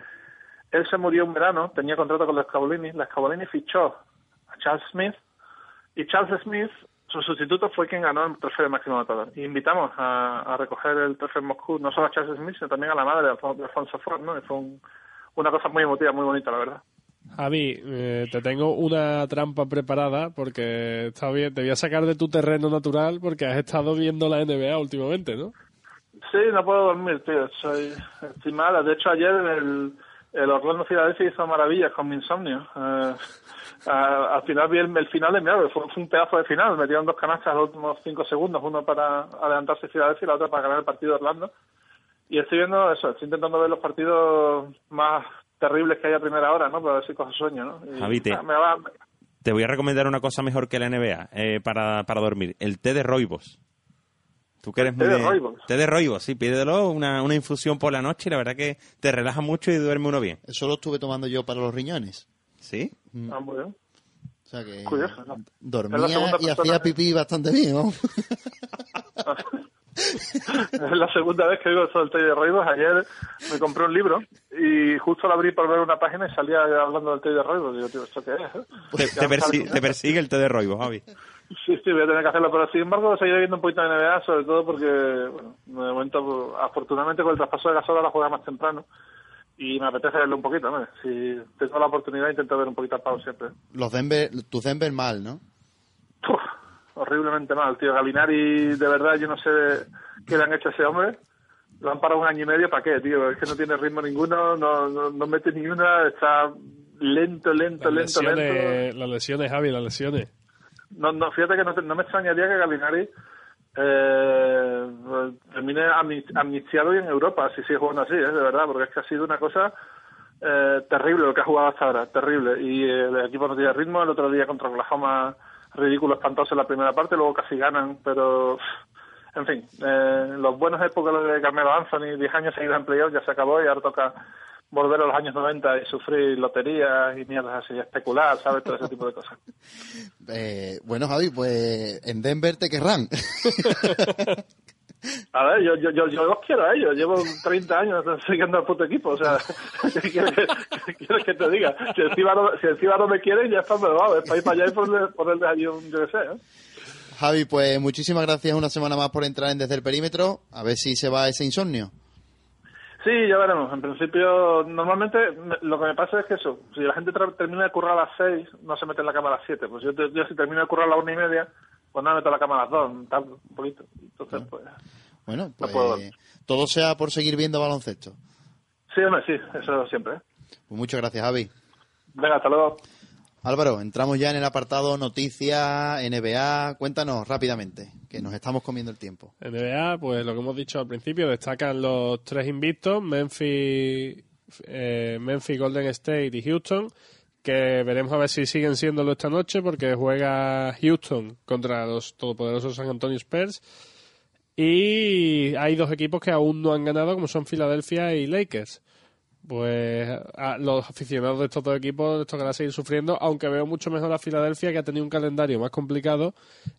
él se murió un verano, tenía contrato con los Scavolini, la Scavolini fichó a Charles Smith y Charles Smith, su sustituto, fue quien ganó el trofeo de máximo anotador. Y invitamos a, a recoger el trofeo en Moscú, no solo a Charles Smith, sino también a la madre de Alfonso, Ford. Y fue un- una cosa muy emotiva, muy bonita, la verdad. Javi, eh, te tengo una trampa preparada porque está bien, te voy a sacar de tu terreno natural porque has estado viendo la NBA últimamente, ¿no? Sí, no puedo dormir, tío. Soy, estoy mala. De hecho, ayer el, el Orlando Filadelfia hizo maravillas con mi insomnio. Eh, a- al final vi el, final de mi fue, fue un pedazo de final. Metieron dos canastas los últimos cinco segundos, uno para adelantarse Filadelfia y la otra para ganar el partido de Orlando. Y estoy viendo eso, estoy intentando ver los partidos más terribles que hay a primera hora, ¿no? Para ver si cojo sueño, ¿no? Y, Javi, te- ah, me va- Te voy a recomendar una cosa mejor que la NBA eh, para, para dormir. El té de roibos. Tú que eres té de roibos? Té de roibos, sí. Pídelo una, una infusión por la noche y la verdad que te relaja mucho y duerme uno bien. Eso lo estuve tomando yo para los riñones. ¿Sí? Mm. ah, muy bien. O sea que Curioso, dormía y persona hacía que- pipí bastante bien, ¿no? *laughs* es la segunda vez que digo eso del té de roibos. Ayer me compré un libro y justo lo abrí por ver una página y salía hablando del té de roibos. Digo, tío, ¿esto qué es? eh? Te, te persi- te persigue el té de roibos, Javi. Sí, sí, voy a tener que hacerlo, pero sin embargo seguiré viendo un poquito de NBA, sobre todo porque, bueno, de momento, pues, afortunadamente con el traspaso de Gasol la juega más temprano y me apetece verlo un poquito, ¿no? Si tengo la oportunidad intento ver un poquito al Pau siempre. Los Denver, tus Denver mal, ¿no? Horriblemente mal, tío. Galinari, de verdad, yo no sé qué le han hecho a ese hombre. Lo han parado un año y medio, ¿para qué, tío? Es que no tiene ritmo ninguno, no, no, no mete ni una, está lento, lento, Las lento, lento. las lesiones, Javi, las lesiones. No, no, fíjate que no, te- no me extrañaría que Galinari eh, termine amni- amnistiado y en Europa, si sigue jugando así, ¿eh? de verdad, porque es que ha sido una cosa eh, terrible lo que ha jugado hasta ahora, terrible. Y eh, el equipo no tiene ritmo, el otro día contra Oklahoma ridículo, espantoso en la primera parte, luego casi ganan, pero en fin, eh, los buenos épocas de Carmelo Anthony, 10 años seguidos en playoff, ya se acabó y ahora toca volver a los años 90 y sufrir loterías y mierdas así, especular, ¿sabes? Todo ese tipo de cosas. *laughs* Eh, bueno, Javi, pues en Denver te querrán. *laughs* A ver, yo, yo, yo, yo los quiero a ellos. Llevo 30 años siguiendo al puto equipo. O sea, *laughs* ¿qué quieres que, qué quieres que te diga? Si encima no, si encima no me quieren, ya está, me va. Es para ir para allá y ponerle, ponerle allí un, yo qué sé. ¿eh? Javi, pues muchísimas gracias una semana más por entrar en Desde el Perímetro. A ver si se va ese insomnio. Sí, ya veremos. En principio, normalmente me- lo que me pasa es que eso, si la gente termina de currar a las 6, no se mete en la cama a las 7. Pues yo, yo si termino de currar a las 1 y media, pues no me meto la cama a las 2, tardo un poquito. Entonces, pues... Bueno, pues puedo. todo sea por seguir viendo baloncesto. Sí, hombre, sí, eso siempre. ¿eh? Pues muchas gracias, Javi. Venga, hasta luego. Álvaro, entramos ya en el apartado noticias, NBA. Cuéntanos rápidamente, que nos estamos comiendo el tiempo. NBA, pues lo que hemos dicho al principio, destacan los tres invictos, Memphis, eh, Memphis, Golden State y Houston, que veremos a ver si siguen siéndolo esta noche, porque juega Houston contra los todopoderosos San Antonio Spurs. Y hay dos equipos que aún no han ganado, como son Filadelfia y Lakers. Pues a los aficionados de estos dos equipos les tocará seguir sufriendo, aunque veo mucho mejor a Filadelfia, que ha tenido un calendario más complicado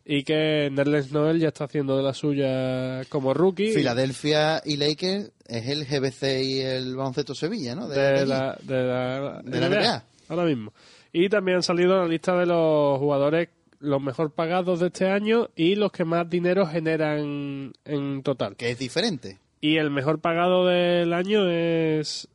y que Nerlens Noel ya está haciendo de la suya como rookie. Filadelfia y Lakers es el GBC y el baloncesto Sevilla, ¿no? de, la, de la, De la NBA. Ahora mismo. Y también han salido la lista de los jugadores los mejor pagados de este año y los que más dinero generan en total. Que es diferente. Y el mejor pagado del año es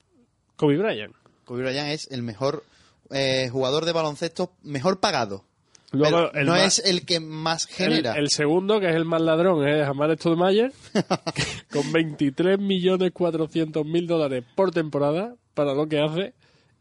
Kobe Bryant. Kobe Bryant es el mejor eh, jugador de baloncesto mejor pagado. Luego, Pero el no más- es el que más genera. el segundo, que es el más ladrón, es Amar Stoudemire, *laughs* con 23 millones 400 mil dólares por temporada para lo que hace.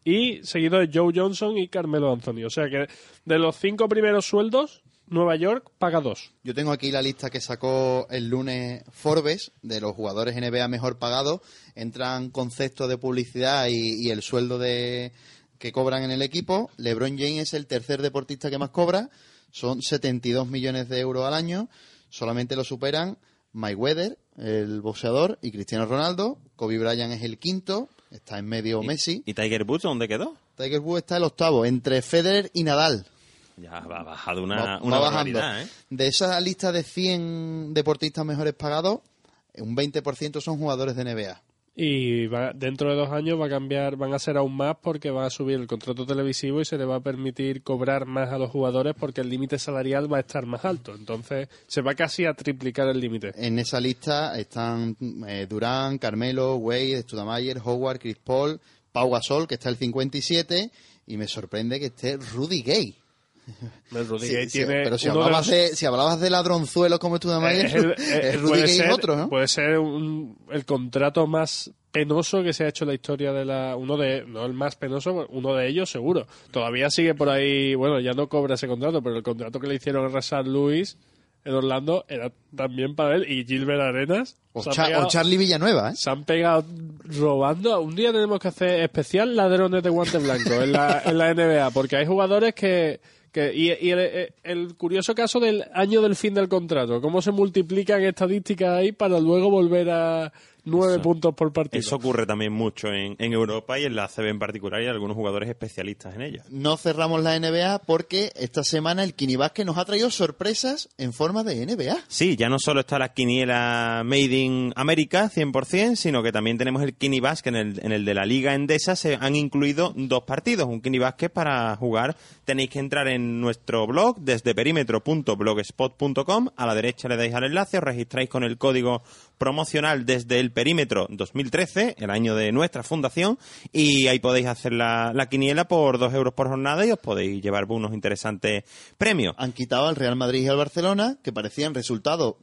Y seguido de Joe Johnson y Carmelo Anthony. O sea que de los cinco primeros sueldos, Nueva York paga dos. Yo tengo aquí la lista que sacó el lunes Forbes de los jugadores NBA mejor pagados. Entran conceptos de publicidad y, y el sueldo de, que cobran en el equipo. LeBron James es el tercer deportista que más cobra. Son 72 millones de euros al año. Solamente lo superan Mayweather, el boxeador, y Cristiano Ronaldo. Kobe Bryant es el quinto. Está en medio Messi. ¿Y Tiger Woods dónde quedó? Tiger Woods está el octavo, entre Federer y Nadal. Ya va bajado una, Va- una va bajando. ¿eh? De esa lista de 100 deportistas mejores pagados, un 20% son jugadores de NBA. Y va- dentro de dos años va a cambiar, van a ser aún más porque va a subir el contrato televisivo y se le va a permitir cobrar más a los jugadores porque el límite salarial va a estar más alto. Entonces se va casi a triplicar el límite. En esa lista están eh, Durán, Carmelo, Wade, Studamayer, Howard, Chris Paul, Pau Gasol, que está el 57, y me sorprende que esté Rudy Gay. *laughs* El Rudy Sí, tiene pero si uno de hablabas, los- de, si hablabas de ladronzuelos como Studamayer, Es el- eh, Rudy puede Gay ser- es otro, ¿no? Puede ser un- el contrato más penoso que se ha hecho en la historia de la uno de no el más penoso uno de ellos seguro todavía sigue por ahí bueno ya no cobra ese contrato pero el contrato que le hicieron a Rashad Lewis en Orlando era también para él y Gilbert Arenas O, Cha- pegado- o Charlie Villanueva, ¿eh? se han pegado robando. Un día tenemos que hacer especial ladrones de guante blanco en la, en la NBA, porque hay jugadores que. Que y y el, el curioso caso del año del fin del contrato, cómo se multiplican estadísticas ahí para luego volver a nueve puntos por partido. Eso ocurre también mucho en, en Europa y en la CB en particular y algunos jugadores especialistas en ella. No cerramos la NBA porque esta semana el Kinibasque nos ha traído sorpresas en forma de NBA. Sí, ya no solo está la quiniela Made in America 100%, sino que también tenemos el Kini en el, en el de la Liga Endesa. Se han incluido dos partidos. Un Kini Basket para jugar. Tenéis que entrar en nuestro blog desde perímetro.blogspot.com. A la derecha le dais al enlace, os registráis con el código promocional desde el perímetro 2013, el año de nuestra fundación, y ahí podéis hacer la, la quiniela por dos euros por jornada y os podéis llevar unos interesantes premios. Han quitado al Real Madrid y al Barcelona, que parecían resultados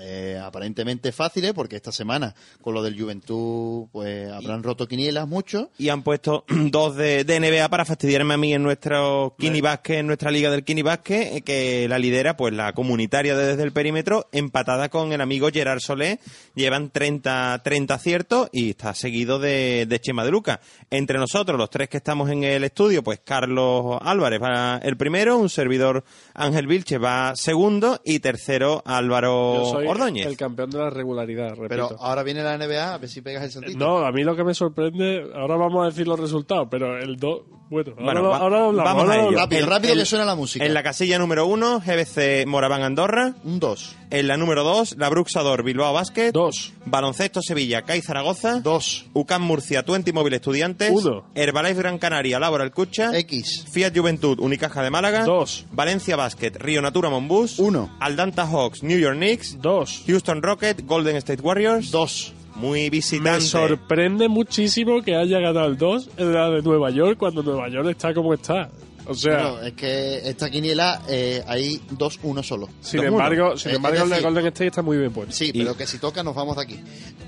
eh, aparentemente fáciles, porque esta semana con lo del Juventud pues habrán roto quinielas mucho. y han puesto *clears throat* dos de, de NBA para fastidiarme a mí en nuestro Kini Basket, en nuestra liga del Kini Basket, eh, que la lidera pues la comunitaria de desde el perímetro, empatada con el amigo Gerard Solé. Llevan 30, 30 aciertos y está seguido de, de Chema de Luca. Entre nosotros, los tres que estamos en el estudio, pues Carlos Álvarez va el primero, un servidor Ángel Vilche va segundo y tercero Álvaro Yo soy Ordóñez. el campeón de la regularidad, repito. Pero ahora viene la NBA, a ver si pegas el saltito. No, a mí lo que me sorprende, ahora vamos a decir los resultados, pero el 2, bueno, ahora, Bueno, lo- va- ahora lo hablamos, vamos ahora a ello. Rápido, El- rápido el- que suena la música. En la casilla número 1, GBC Moraván Andorra. Un 2. En la número 2, la Bruxador Bilbao Basket. 2. Baloncesto Sevilla CAI Zaragoza. 2. UCAM Murcia Twenty Móvil Estudiantes. Uno. Herbalife Gran Canaria Laboral Cucha. X. Fiat Juventud Unicaja de Málaga. 2. Valencia Basket Río Natura Monbus. 1. Aldanta Hawks New York Knicks. 2. Houston Rocket Golden State Warriors. 2. Muy Me visitante. sorprende muchísimo que haya ganado el 2 en la de Nueva York cuando Nueva York está como está. O sea, Bueno, es que esta quiniela eh, hay 2-1 solo. sin 2-1. embargo, sin embargo el de Golden State está muy bien puesto. Sí, Y- pero que si toca nos vamos de aquí.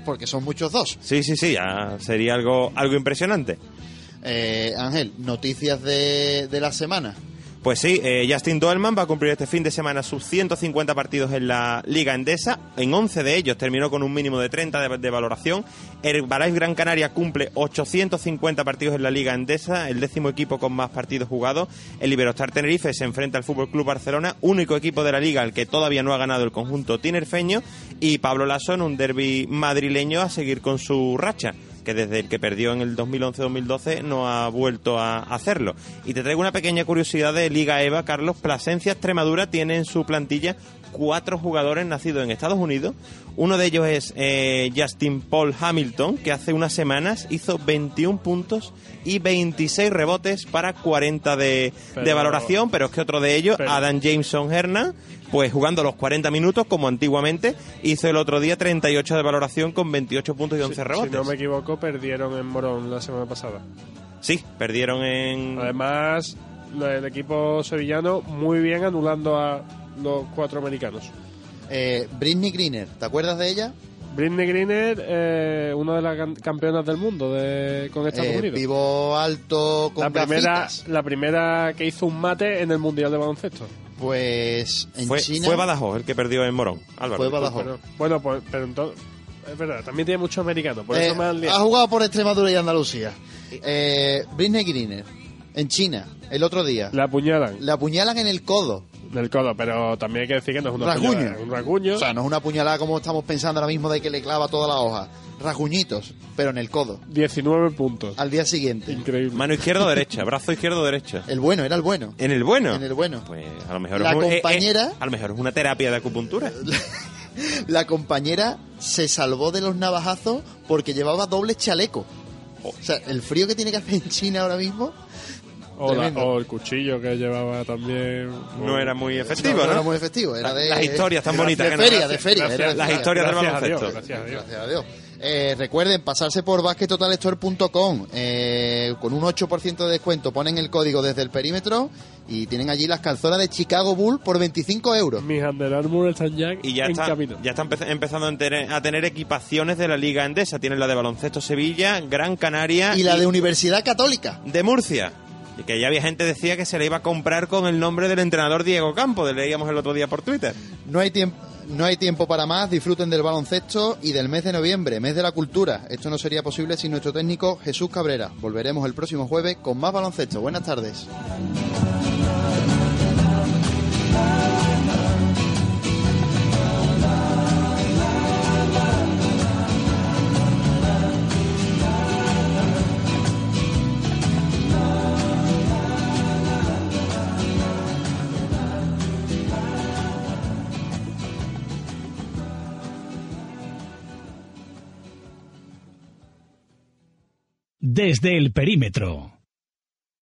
Porque son muchos dos. Sí, sí, sí, ya sería algo, algo impresionante. Eh, Ángel, noticias de, de la semana. Pues sí, eh, Justin Dolman va a cumplir este fin de semana sus 150 partidos en la Liga Endesa. En 11 de ellos terminó con un mínimo de 30 de, de valoración. Herbalife Gran Canaria cumple 850 partidos en la Liga Endesa, el décimo equipo con más partidos jugados. El Iberostar Tenerife se enfrenta al Fútbol Club Barcelona, único equipo de la Liga al que todavía no ha ganado el conjunto tinerfeño. Y Pablo Lasso en un derby madrileño a seguir con su racha que desde el que perdió en el 2011-2012 no ha vuelto a hacerlo. Y te traigo una pequeña curiosidad de Liga EVA, Carlos. Plasencia Extremadura tiene en su plantilla cuatro jugadores nacidos en Estados Unidos. Uno de ellos es eh, Justin Paul Hamilton, que hace unas semanas hizo 21 puntos y 26 rebotes para 40 de, de valoración, pero es que otro de ellos, pero- Adam Jameson Hernan, pues jugando los 40 minutos como antiguamente, hizo el otro día 38 de valoración con 28 puntos y 11 Si- rebotes. Si no me equivoco, perdieron en Morón la semana pasada. Sí, perdieron en... Además, el equipo sevillano muy bien anulando a los cuatro americanos. Eh, Britney Greener, ¿te acuerdas de ella? Britney Greener, eh, una de las campeonas del mundo de, con Estados Eh, Unidos. Vivo alto con La primera, la primera que hizo un mate en el Mundial de Baloncesto. Pues en Fue, China fue Badajoz el que perdió en Morón, Álvaro. Fue Badajoz. Pero- bueno, pues, pero entonces... Es verdad, también tiene muchos americanos, por Eh, eso me han ha jugado por Extremadura y Andalucía. Eh, Britney Greener, en China el otro día. Le apuñalan. Le apuñalan en el codo. Del codo, pero también hay que decir que no es una Rasguño. puñalada, es un rasguño. O sea, no es una puñalada como estamos pensando ahora mismo de que le clava toda la hoja. Rasguñitos, pero en el codo. 19 puntos. Al día siguiente. Increíble. Mano izquierda o *laughs* derecha, brazo izquierdo o derecha. El bueno, era el bueno. ¿En el bueno? En el bueno. Pues a lo mejor La es un- eh, eh, compañera- a lo mejor es una terapia de acupuntura. *laughs* La compañera se salvó de los navajazos porque llevaba doble chaleco. O sea, el frío que tiene que hacer en China ahora mismo. O, la- tremendo. o el cuchillo que llevaba también. No era muy efectivo, ¿no? era muy efectivo. Era La- de, las historias tan bonitas De que nos feria, de feria. Gracias- era de las historias del baloncesto. gracias a Dios. Gracias a Dios. Eh, recuerden pasarse por baskettotalstore.com eh, con un 8% de descuento. Ponen el código desde el perímetro y tienen allí las calzonas de Chicago Bull por 25 euros. Mis Under Armour están ya Y ya en está, camino. ya está empe- empezando a tener, a tener equipaciones de la Liga Endesa. Tienen la de baloncesto Sevilla, Gran Canaria Y la de Universidad Católica. de Murcia. Y que ya había gente decía que se le iba a comprar con el nombre del entrenador Diego Campo, leíamos el otro día por Twitter. No hay tiempo. No hay tiempo para más, disfruten del baloncesto y del mes de noviembre, mes de la cultura. Esto no sería posible sin nuestro técnico Jesús Cabrera. Volveremos el próximo jueves con más baloncesto. Buenas tardes. Desde el perímetro.